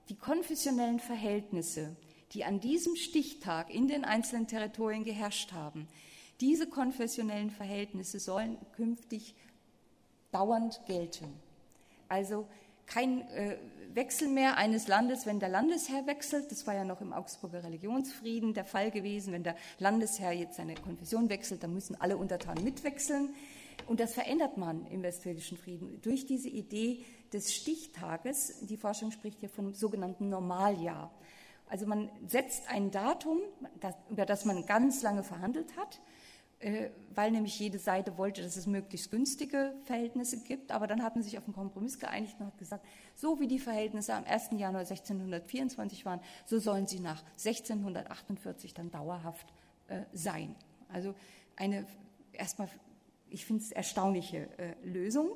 die konfessionellen Verhältnisse, die an diesem Stichtag in den einzelnen Territorien geherrscht haben, diese konfessionellen Verhältnisse sollen künftig dauernd gelten. Also kein, äh, Wechsel mehr eines Landes, wenn der Landesherr wechselt. Das war ja noch im Augsburger Religionsfrieden der Fall gewesen. Wenn der Landesherr jetzt seine Konfession wechselt, dann müssen alle Untertanen mitwechseln. Und das verändert man im Westfälischen Frieden durch diese Idee des Stichtages. Die Forschung spricht hier vom sogenannten Normaljahr. Also man setzt ein Datum, über das man ganz lange verhandelt hat, weil nämlich jede Seite wollte, dass es möglichst günstige Verhältnisse gibt. Aber dann hat man sich auf einen Kompromiss geeinigt und hat gesagt, so wie die Verhältnisse am 1. Januar 1624 waren, so sollen sie nach 1648 dann dauerhaft äh, sein. Also eine erstmal, ich finde es erstaunliche äh, Lösung.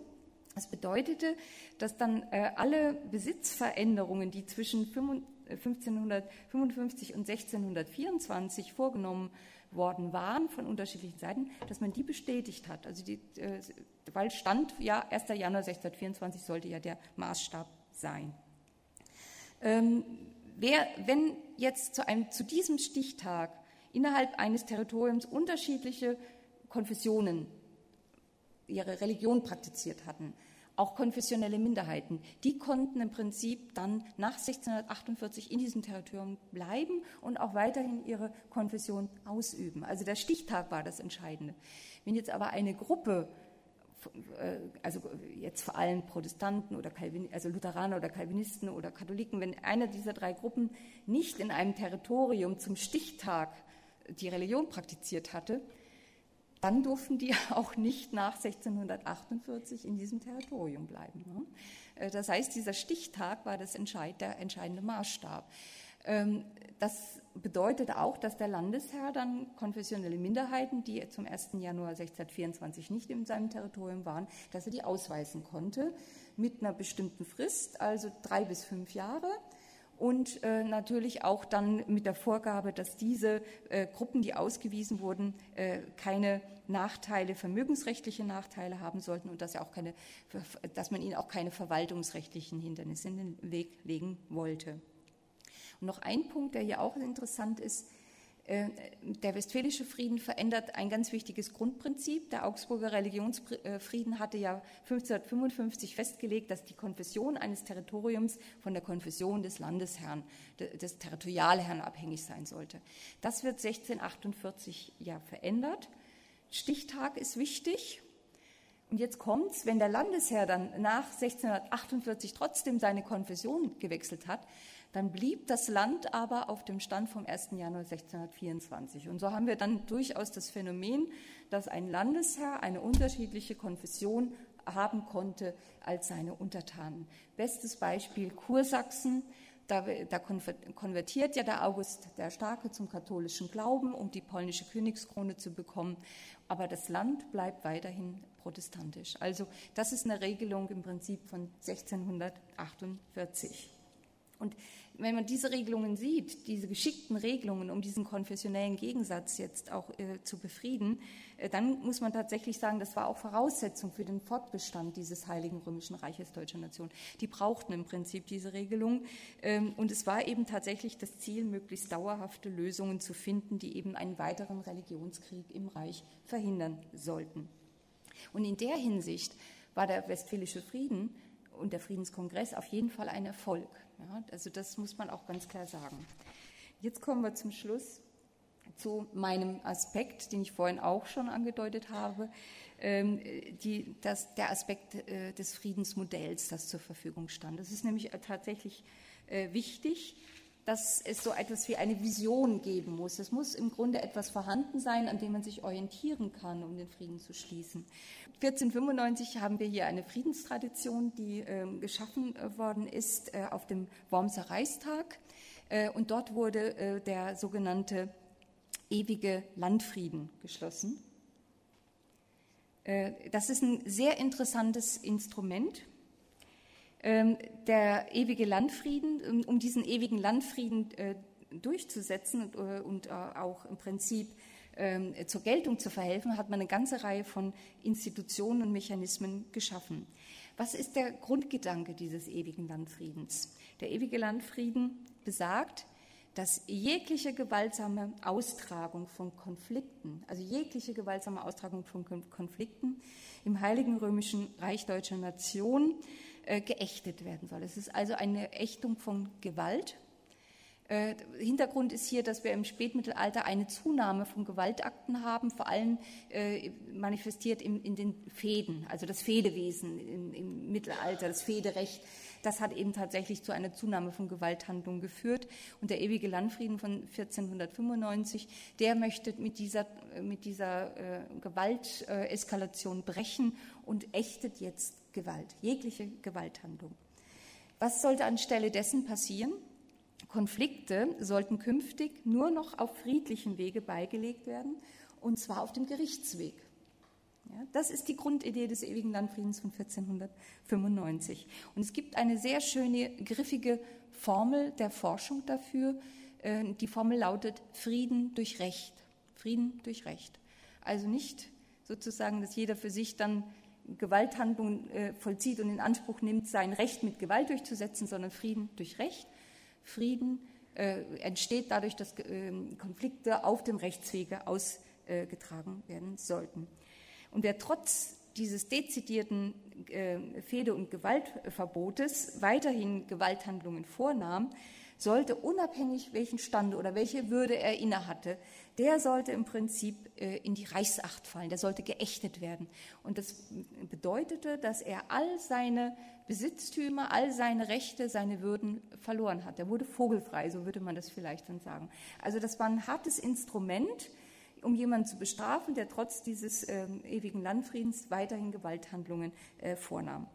Das bedeutete, dass dann äh, alle Besitzveränderungen, die zwischen 1555 äh, und 1624 vorgenommen worden waren von unterschiedlichen Seiten, dass man die bestätigt hat. Also die, äh, weil stand, ja, 1. Januar 1624 sollte ja der Maßstab sein. Ähm, wer, wenn jetzt zu, einem, zu diesem Stichtag innerhalb eines Territoriums unterschiedliche Konfessionen ihre Religion praktiziert hatten, auch konfessionelle Minderheiten, die konnten im Prinzip dann nach 1648 in diesem Territorium bleiben und auch weiterhin ihre Konfession ausüben. Also der Stichtag war das Entscheidende. Wenn jetzt aber eine Gruppe äh, also jetzt vor allem Protestanten oder Calvin, also Lutheraner oder Calvinisten oder Katholiken, wenn eine dieser drei Gruppen nicht in einem Territorium zum Stichtag die Religion praktiziert hatte, dann durften die auch nicht nach 1648 in diesem Territorium bleiben. Ne? Äh, das heißt, dieser Stichtag war das entscheid, der entscheidende Maßstab. Ähm, das bedeutet auch, dass der Landesherr dann konfessionelle Minderheiten, die zum 1. Januar 1624 nicht in seinem Territorium waren, dass er die ausweisen konnte mit einer bestimmten Frist, also drei bis fünf Jahre und äh, natürlich auch dann mit der Vorgabe, dass diese äh, Gruppen, die ausgewiesen wurden, äh, keine Nachteile, vermögensrechtliche Nachteile haben sollten und dass, er auch keine, dass man ihnen auch keine verwaltungsrechtlichen Hindernisse in den Weg legen wollte. Und noch ein Punkt, der hier auch interessant ist, der Westfälische Frieden verändert ein ganz wichtiges Grundprinzip. Der Augsburger Religionsfrieden hatte ja 1555 festgelegt, dass die Konfession eines Territoriums von der Konfession des Landesherrn, des Territorialherrn abhängig sein sollte. Das wird 1648 ja verändert. Stichtag ist wichtig. Und jetzt kommt's, wenn der Landesherr dann nach 1648 trotzdem seine Konfession gewechselt hat, dann blieb das Land aber auf dem Stand vom 1. Januar 1624. Und so haben wir dann durchaus das Phänomen, dass ein Landesherr eine unterschiedliche Konfession haben konnte als seine Untertanen. Bestes Beispiel Kursachsen. Da, da, konvertiert ja der August der Starke zum katholischen Glauben, um die polnische Königskrone zu bekommen. Aber das Land bleibt weiterhin protestantisch. Also das ist eine Regelung im Prinzip von 1648. Und wenn man diese Regelungen sieht, diese geschickten Regelungen, um diesen konfessionellen Gegensatz jetzt auch äh, zu befrieden, äh, dann muss man tatsächlich sagen, das war auch Voraussetzung für den Fortbestand dieses Heiligen Römischen Reiches deutscher Nation. Die brauchten im Prinzip diese Regelung. Ähm, und es war eben tatsächlich das Ziel, möglichst dauerhafte Lösungen zu finden, die eben einen weiteren Religionskrieg im Reich verhindern sollten. Und in der Hinsicht war der Westfälische Frieden und der Friedenskongress auf jeden Fall ein Erfolg. Ja, also das muss man auch ganz klar sagen. Jetzt kommen wir zum Schluss zu meinem Aspekt, den ich vorhin auch schon angedeutet habe, ähm, die, das, der Aspekt äh, des Friedensmodells, das zur Verfügung stand. Es ist nämlich tatsächlich äh, wichtig, dass es so etwas wie eine Vision geben muss. Es muss im Grunde etwas vorhanden sein, an dem man sich orientieren kann, um den Frieden zu schließen. 1495 haben wir hier eine Friedenstradition, die äh, geschaffen worden ist äh, auf dem Wormser Reichstag. Äh, und dort wurde äh, der sogenannte ewige Landfrieden geschlossen. Äh, das ist ein sehr interessantes Instrument. Ähm, der ewige Landfrieden, um diesen ewigen Landfrieden durchzusetzen und auch im Prinzip ähm, zur Geltung zu verhelfen, hat man eine ganze Reihe von Institutionen und Mechanismen geschaffen. Was ist der Grundgedanke dieses ewigen Landfriedens? Der ewige Landfrieden besagt, dass jegliche gewaltsame Austragung von Konflikten, also jegliche gewaltsame Austragung von Konflikten im Heiligen Römischen Reich Deutscher Nation äh, geächtet werden soll. Es ist also eine Ächtung von Gewalt. Äh, Hintergrund ist hier, dass wir im Spätmittelalter eine Zunahme von Gewaltakten haben, vor allem äh, manifestiert in, in, den Fäden, also das Fädewesen im, im Mittelalter, das Fäderecht das hat eben tatsächlich zu einer Zunahme von Gewalthandlungen geführt. Und der ewige Landfrieden von 1495, der möchte mit dieser, mit dieser äh, Gewalteskalation äh, brechen und ächtet jetzt Gewalt, jegliche Gewalthandlung. Was sollte anstelle dessen passieren? Konflikte sollten künftig nur noch auf friedlichem Wege beigelegt werden, und zwar auf dem Gerichtsweg. Ja, das ist die Grundidee des ewigen Landfriedens von 1495. Und es gibt eine sehr schöne, griffige Formel der Forschung dafür. Äh, die Formel lautet Frieden durch Recht. Frieden durch Recht. Also nicht sozusagen, dass jeder für sich dann Gewalthandlungen äh, vollzieht und in Anspruch nimmt, sein Recht mit Gewalt durchzusetzen, sondern Frieden durch Recht. Frieden äh, entsteht dadurch, dass Konflikte auf dem Rechtswege ausgetragen werden sollten. Und wer trotz dieses dezidierten äh, Fehde- und Gewaltverbotes weiterhin Gewalthandlungen vornahm, sollte unabhängig welchen Stand oder welche Würde er innehatte, der sollte im Prinzip äh, in die Reichsacht fallen, der sollte geächtet werden. Und das bedeutete, dass er all seine Besitztümer, all seine Rechte, seine Würden verloren hat. Er wurde vogelfrei, so würde man das vielleicht dann sagen. Also das war ein hartes Instrument, um jemanden zu bestrafen, der trotz dieses äh, ewigen Landfriedens weiterhin Gewalthandlungen äh, vornahm.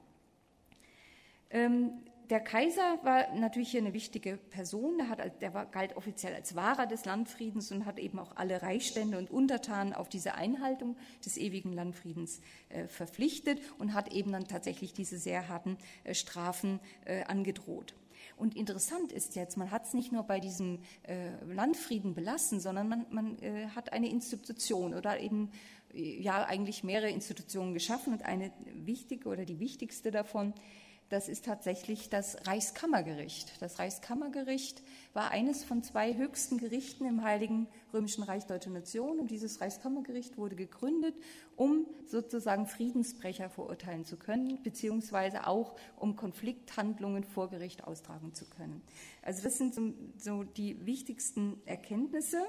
Ähm, der Kaiser war natürlich hier eine wichtige Person. Der, hat, der war, galt offiziell als Wahrer des Landfriedens und hat eben auch alle Reichsstände und Untertanen auf diese Einhaltung des ewigen Landfriedens äh, verpflichtet und hat eben dann tatsächlich diese sehr harten äh, Strafen äh, angedroht. Und interessant ist jetzt, man hat es nicht nur bei diesem äh, Landfrieden belassen, sondern man, man äh, hat eine Institution oder eben äh, ja eigentlich mehrere Institutionen geschaffen und eine wichtige oder die wichtigste davon das ist tatsächlich das Reichskammergericht. Das Reichskammergericht war eines von zwei höchsten Gerichten im Heiligen Römischen Reich Deutscher Nation und dieses Reichskammergericht wurde gegründet, um sozusagen Friedensbrecher verurteilen zu können, beziehungsweise auch um Konflikthandlungen vor Gericht austragen zu können. Also das sind so die wichtigsten Erkenntnisse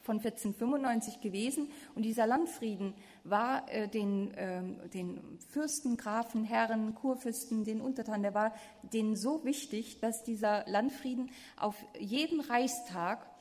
von 1495 gewesen. Und dieser Landfrieden war äh, den, äh, den Fürsten, Grafen, Herren, Kurfürsten, den Untertanen, der war denen so wichtig, dass dieser Landfrieden auf jeden Reichstag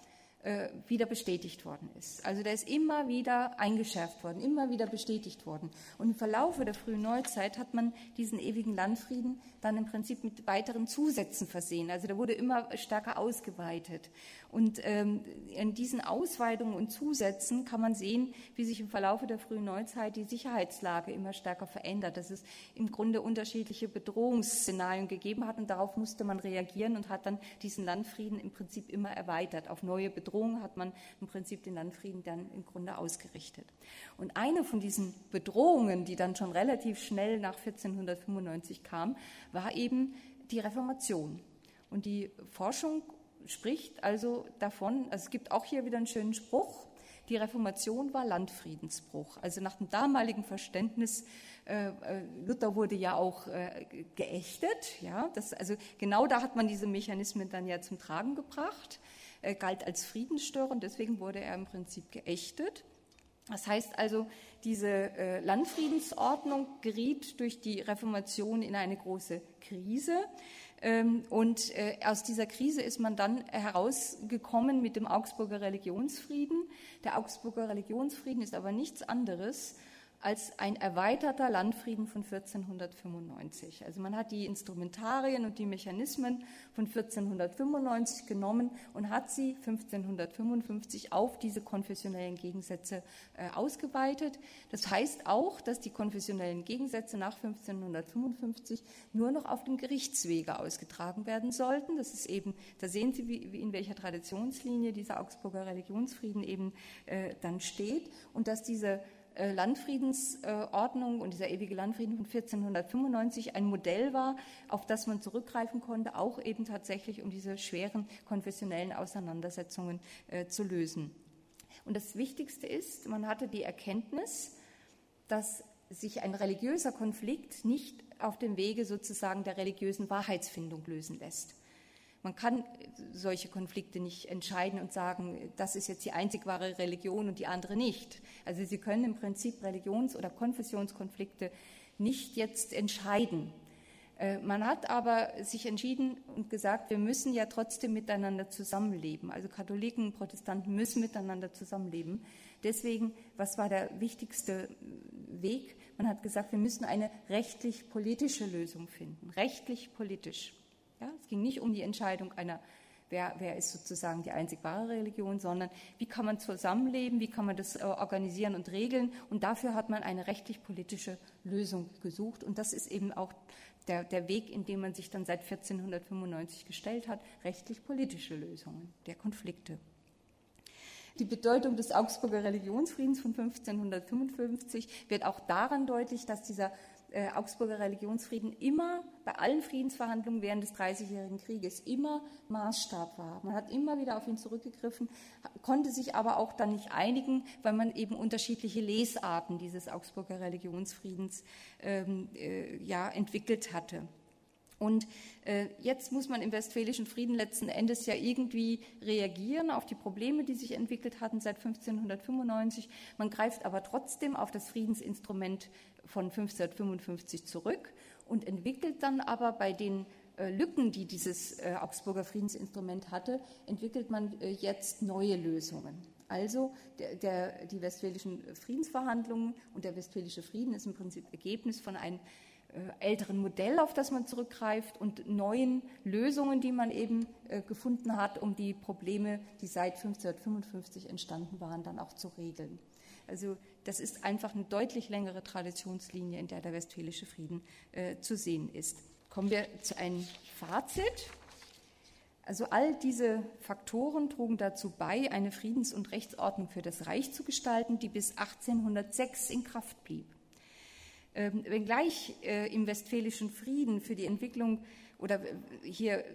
äh, wieder bestätigt worden ist. Also der ist immer wieder eingeschärft worden, immer wieder bestätigt worden. Und im Verlaufe der frühen Neuzeit hat man diesen ewigen Landfrieden dann im Prinzip mit weiteren Zusätzen versehen. Also der wurde immer stärker ausgeweitet. Und ähm, in diesen Ausweitungen und Zusätzen kann man sehen, wie sich im Verlaufe der frühen Neuzeit die Sicherheitslage immer stärker verändert, dass es im Grunde unterschiedliche Bedrohungsszenarien gegeben hat und darauf musste man reagieren und hat dann diesen Landfrieden im Prinzip immer erweitert. Auf neue Bedrohungen hat man im Prinzip den Landfrieden dann im Grunde ausgerichtet. Und eine von diesen Bedrohungen, die dann schon relativ schnell nach 1495 kam, war eben die Reformation. Und die Forschung spricht also davon, also es gibt auch hier wieder einen schönen Spruch, die Reformation war Landfriedensbruch. Also nach dem damaligen Verständnis, äh, äh, Luther wurde ja auch äh, geächtet, ja, das, also genau da hat man diese Mechanismen dann ja zum Tragen gebracht, äh, galt als Friedensstörer und deswegen wurde er im Prinzip geächtet. Das heißt also, diese äh, Landfriedensordnung geriet durch die Reformation in eine große Krise. Ähm, und äh, aus dieser Krise ist man dann herausgekommen mit dem Augsburger Religionsfrieden. Der Augsburger Religionsfrieden ist aber nichts anderes als ein erweiterter Landfrieden von 1495. Also man hat die Instrumentarien und die Mechanismen von 1495 genommen und hat sie 1555 auf diese konfessionellen Gegensätze äh, ausgeweitet. Das heißt auch, dass die konfessionellen Gegensätze nach 1555 nur noch auf dem Gerichtswege ausgetragen werden sollten. Das ist eben, da sehen Sie, wie, wie in welcher Traditionslinie dieser Augsburger Religionsfrieden eben äh, dann steht und dass diese Landfriedensordnung und dieser ewige Landfrieden von 1495 ein Modell war, auf das man zurückgreifen konnte, auch eben tatsächlich um diese schweren konfessionellen Auseinandersetzungen äh, zu lösen. Und das Wichtigste ist, man hatte die Erkenntnis, dass sich ein religiöser Konflikt nicht auf dem Wege sozusagen der religiösen Wahrheitsfindung lösen lässt. Man kann solche Konflikte nicht entscheiden und sagen, das ist jetzt die einzig wahre Religion und die andere nicht. Also Sie können im Prinzip Religions- oder Konfessionskonflikte nicht jetzt entscheiden. Äh, man hat aber sich entschieden und gesagt, wir müssen ja trotzdem miteinander zusammenleben. Also Katholiken und Protestanten müssen miteinander zusammenleben. Deswegen, was war der wichtigste Weg? Man hat gesagt, wir müssen eine rechtlich-politische Lösung finden. Rechtlich-politisch. Ja, es ging nicht um die Entscheidung einer, wer, wer ist sozusagen die einzig wahre Religion, sondern wie kann man zusammenleben, wie kann man das äh, organisieren und regeln. Und dafür hat man eine rechtlich-politische Lösung gesucht. Und das ist eben auch der, der Weg, in dem man sich dann seit 1495 gestellt hat, rechtlich-politische Lösungen der Konflikte. Die Bedeutung des Augsburger Religionsfriedens von 1555 wird auch daran deutlich, dass dieser äh, Augsburger Religionsfrieden immer bei allen Friedensverhandlungen während des Dreißigjährigen Krieges immer Maßstab war. Man hat immer wieder auf ihn zurückgegriffen, konnte sich aber auch dann nicht einigen, weil man eben unterschiedliche Lesarten dieses Augsburger Religionsfriedens ähm, äh, ja, entwickelt hatte. Und äh, jetzt muss man im Westfälischen Frieden letzten Endes ja irgendwie reagieren auf die Probleme, die sich entwickelt hatten seit 1595. Man greift aber trotzdem auf das Friedensinstrument von 1555 zurück und entwickelt dann aber bei den äh, Lücken, die dieses äh, Augsburger Friedensinstrument hatte, entwickelt man äh, jetzt neue Lösungen. Also der, der, die westfälischen Friedensverhandlungen und der westfälische Frieden ist im Prinzip Ergebnis von einem älteren Modell, auf das man zurückgreift und neuen Lösungen, die man eben äh, gefunden hat, um die Probleme, die seit 1555 entstanden waren, dann auch zu regeln. Also das ist einfach eine deutlich längere Traditionslinie, in der der Westfälische Frieden äh, zu sehen ist. Kommen wir zu einem Fazit. Also all diese Faktoren trugen dazu bei, eine Friedens- und Rechtsordnung für das Reich zu gestalten, die bis 1806 in Kraft blieb. Ähm, wenngleich äh, im Westfälischen Frieden für die Entwicklung oder äh, hier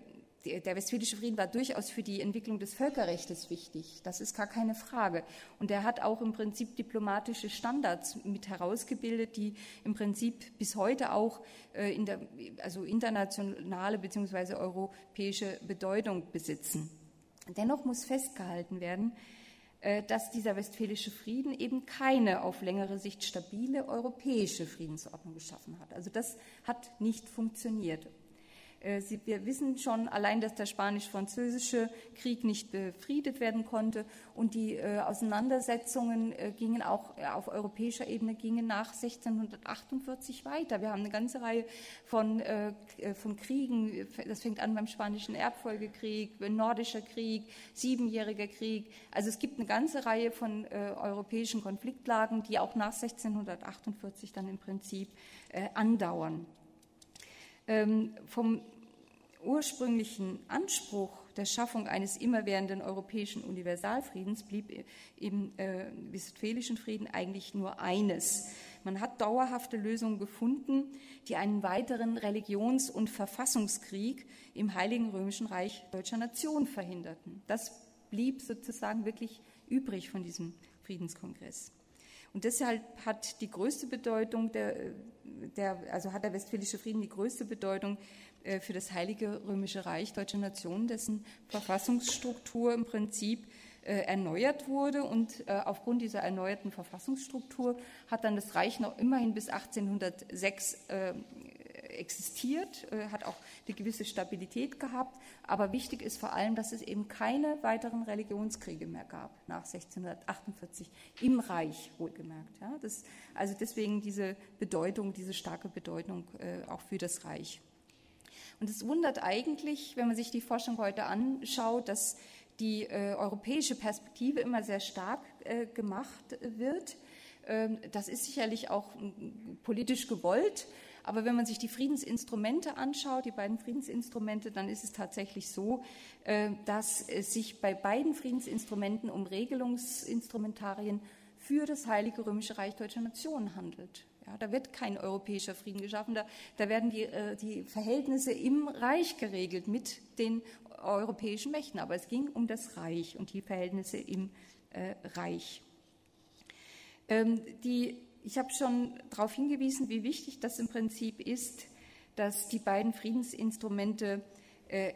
der Westfälische Frieden war durchaus für die Entwicklung des Völkerrechts wichtig. Das ist gar keine Frage. Und er hat auch im Prinzip diplomatische Standards mit herausgebildet, die im Prinzip bis heute auch äh, in der, also internationale bzw. europäische Bedeutung besitzen. Dennoch muss festgehalten werden, dass dieser westfälische Frieden eben keine auf längere Sicht stabile europäische Friedensordnung geschaffen hat. Also das hat nicht funktioniert. Äh, wir wissen schon allein, dass der spanisch-französische Krieg nicht befriedet werden konnte und die äh, Auseinandersetzungen äh, gingen auch auf europäischer Ebene gingen nach 1648 weiter. Wir haben eine ganze Reihe von, von Kriegen. Das fängt an beim spanischen Erbfolgekrieg, nordischer Krieg, siebenjähriger Krieg. Also es gibt eine ganze Reihe von europäischen Konfliktlagen, die auch nach 1648 dann im Prinzip andauern. Ähm, vom ursprünglichen Anspruch der Schaffung eines immerwährenden europäischen Universalfriedens blieb im äh, Westfälischen Frieden eigentlich nur eines. Man hat dauerhafte Lösungen gefunden, die einen weiteren Religions- und Verfassungskrieg im Heiligen Römischen Reich deutscher Nation verhinderten. Das blieb sozusagen wirklich übrig von diesem Friedenskongress. Und deshalb hat die größte Bedeutung der, der also hat der Westfälische Frieden die größte Bedeutung äh, für das Heilige Römische Reich deutscher Nation, dessen Verfassungsstruktur im Prinzip äh, erneuert wurde. Und äh, aufgrund dieser erneuerten Verfassungsstruktur hat dann das Reich noch immerhin bis 1806 existiert, hat auch eine gewisse Stabilität gehabt. Aber wichtig ist vor allem, dass es eben keine weiteren Religionskriege mehr gab nach 1648 im Reich, wohlgemerkt. Ja, das, also deswegen diese Bedeutung, diese starke Bedeutung auch für das Reich. Und es wundert eigentlich, wenn man sich die Forschung heute anschaut, dass die äh, europäische Perspektive immer sehr stark äh, gemacht wird. Ähm, das ist sicherlich auch politisch gewollt. Aber wenn man sich die Friedensinstrumente anschaut, die beiden Friedensinstrumente, dann ist es tatsächlich so, äh, dass es sich bei beiden Friedensinstrumenten um Regelungsinstrumentarien für das Heilige Römische Reich Deutscher Nation handelt. Ja, da wird kein europäischer Frieden geschaffen, da, da werden die, äh, die Verhältnisse im Reich geregelt mit den europäischen Mächten. Aber es ging um das Reich und die Verhältnisse im äh, Reich. Ähm, die Ich habe schon darauf hingewiesen, wie wichtig das im Prinzip ist, dass die beiden Friedensinstrumente äh,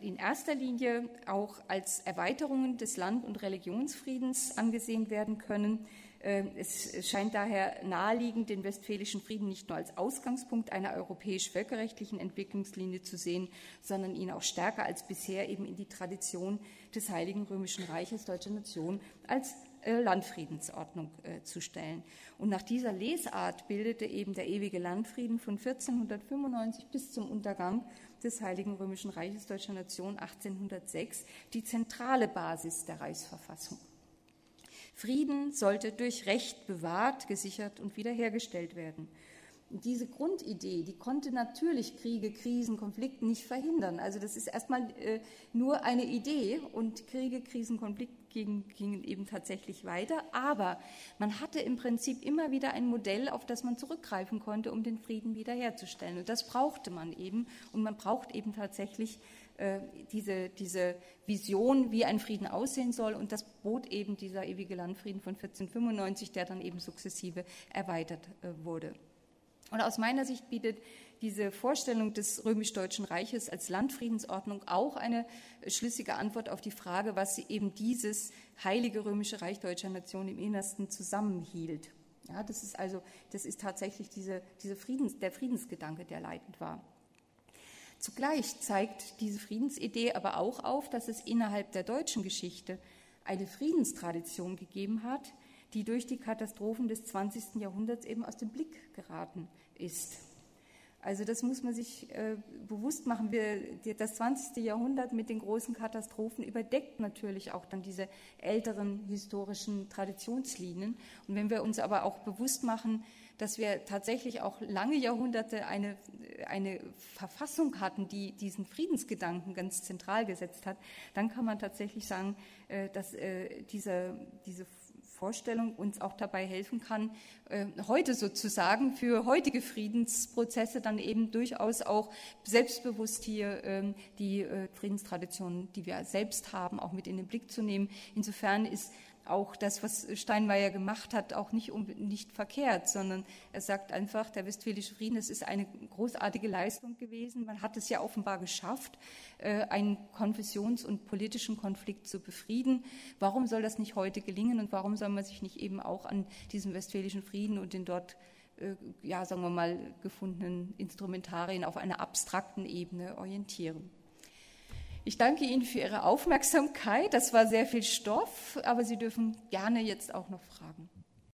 in erster Linie auch als Erweiterungen des Land- und Religionsfriedens angesehen werden können. Ähm, es scheint daher naheliegend, den Westfälischen Frieden nicht nur als Ausgangspunkt einer europäisch-völkerrechtlichen Entwicklungslinie zu sehen, sondern ihn auch stärker als bisher eben in die Tradition des Heiligen Römischen Reiches deutscher Nation als Landfriedensordnung äh, zu stellen. Und nach dieser Lesart bildete eben der ewige Landfrieden von 1495 bis zum Untergang des Heiligen Römischen Reiches deutscher Nation 1806 die zentrale Basis der Reichsverfassung. Frieden sollte durch Recht bewahrt, gesichert und wiederhergestellt werden. Diese Grundidee, die konnte natürlich Kriege, Krisen, Konflikte nicht verhindern. Also das ist erstmal äh, nur eine Idee und Kriege, Krisen, Konflikte gingen, gingen eben tatsächlich weiter. Aber man hatte im Prinzip immer wieder ein Modell, auf das man zurückgreifen konnte, um den Frieden wiederherzustellen. Und das brauchte man eben. Und man braucht eben tatsächlich äh, diese, diese Vision, wie ein Frieden aussehen soll. Und das bot eben dieser ewige Landfrieden von 1495, der dann eben sukzessive erweitert äh, wurde. Und aus meiner Sicht bietet diese Vorstellung des römisch-deutschen Reiches als Landfriedensordnung auch eine schlüssige Antwort auf die Frage, was eben dieses heilige römische Reich deutscher Nation im Innersten zusammenhielt. Ja, das ist also, das ist tatsächlich diese, diese Friedens, der Friedensgedanke, der leitend war. Zugleich zeigt diese Friedensidee aber auch auf, dass es innerhalb der deutschen Geschichte eine Friedenstradition gegeben hat, die durch die Katastrophen des 20. Jahrhunderts eben aus dem Blick geraten ist. Also das muss man sich äh, bewusst machen. Wir, das 20. Jahrhundert mit den großen Katastrophen überdeckt natürlich auch dann diese älteren historischen Traditionslinien. Und wenn wir uns aber auch bewusst machen, dass wir tatsächlich auch lange Jahrhunderte eine, eine Verfassung hatten, die diesen Friedensgedanken ganz zentral gesetzt hat, dann kann man tatsächlich sagen, äh, dass äh, diese, diese Vorstellung uns auch dabei helfen kann, äh, heute sozusagen für heutige Friedensprozesse dann eben durchaus auch selbstbewusst hier ähm, die äh, Friedenstraditionen, die wir selbst haben, auch mit in den Blick zu nehmen. Insofern ist auch das, was Steinmeier gemacht hat, auch nicht, nicht verkehrt, sondern er sagt einfach, der Westfälische Frieden, das ist eine großartige Leistung gewesen. Man hat es ja offenbar geschafft, äh, einen konfessions- und politischen Konflikt zu befrieden. Warum soll das nicht heute gelingen und warum soll man sich nicht eben auch an diesem Westfälischen Frieden und den dort äh, ja, sagen wir mal, gefundenen Instrumentarien auf einer abstrakten Ebene orientieren? Ich danke Ihnen für Ihre Aufmerksamkeit. Das war sehr viel Stoff, aber Sie dürfen gerne jetzt auch noch fragen.